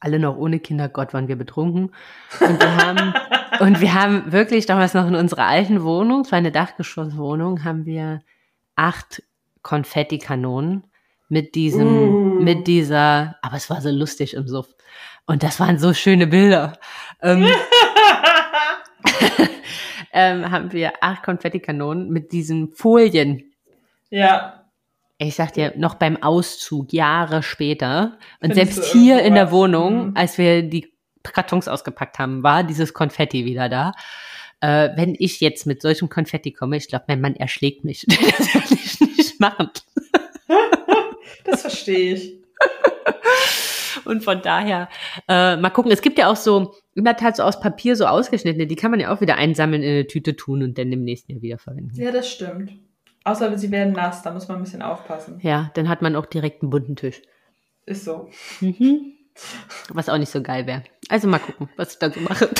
Alle noch ohne Kinder, Gott, waren wir betrunken. Und wir haben, und wir haben wirklich damals noch in unserer alten Wohnung, es war eine Dachgeschosswohnung, haben wir acht Konfettikanonen mit diesem, mm. mit dieser, aber es war so lustig im Suff. Und das waren so schöne Bilder. Ähm, ähm, haben wir acht Konfettikanonen mit diesen Folien Ja. Ich sag dir, noch beim Auszug, Jahre später, und Findest selbst hier in der? Wohnung, Mhm. als wir die Kartons ausgepackt haben, war dieses Konfetti wieder da. Äh, wenn ich jetzt mit solchem Konfetti komme, ich glaube, mein Mann erschlägt mich. Das will ich nicht machen. Das verstehe ich. Und von daher, äh, mal gucken, es gibt ja auch so, immer halt so aus Papier so ausgeschnittene, die kann man ja auch wieder einsammeln, in eine Tüte tun und dann im nächsten Jahr wieder verwenden. Ja, das stimmt. Außer sie werden nass, da muss man ein bisschen aufpassen. Ja, dann hat man auch direkt einen bunten Tisch. Ist so. Mhm. Was auch nicht so geil wäre. Also mal gucken, was ich da so mache.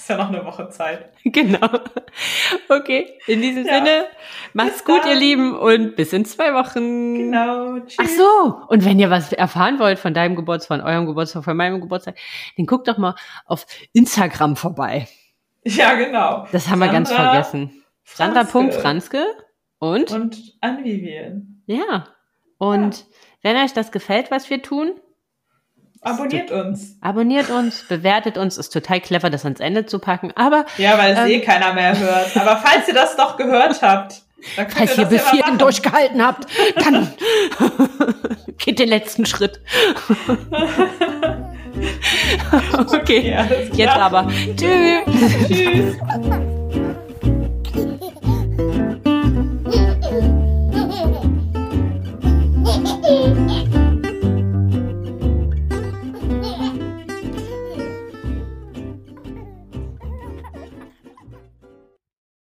Hast ja noch eine Woche Zeit. genau. Okay, in diesem Ja. Sinne, macht's Bis gut, dann. ihr Lieben, und bis in zwei Wochen. Genau. Tschüss. Ach so, und wenn ihr was erfahren wollt von deinem Geburtstag, von eurem Geburtstag, von meinem Geburtstag, dann guckt doch mal auf Instagram vorbei. Ja, genau. Das haben wir ganz Sandra vergessen. Sandra.franzke und, Und an Vivian. ja. Und wenn euch das gefällt, was wir tun, Abonniert uns. abonniert uns, bewertet uns. Ist total clever, das ans Ende zu packen. Aber Ja, weil es Ähm. eh keiner mehr hört. Aber falls ihr das doch gehört habt, dann könnt falls ihr ihr bis hierhin durchgehalten habt, dann geht den letzten Schritt. okay, klar. jetzt aber. Tschüss. Tschüss.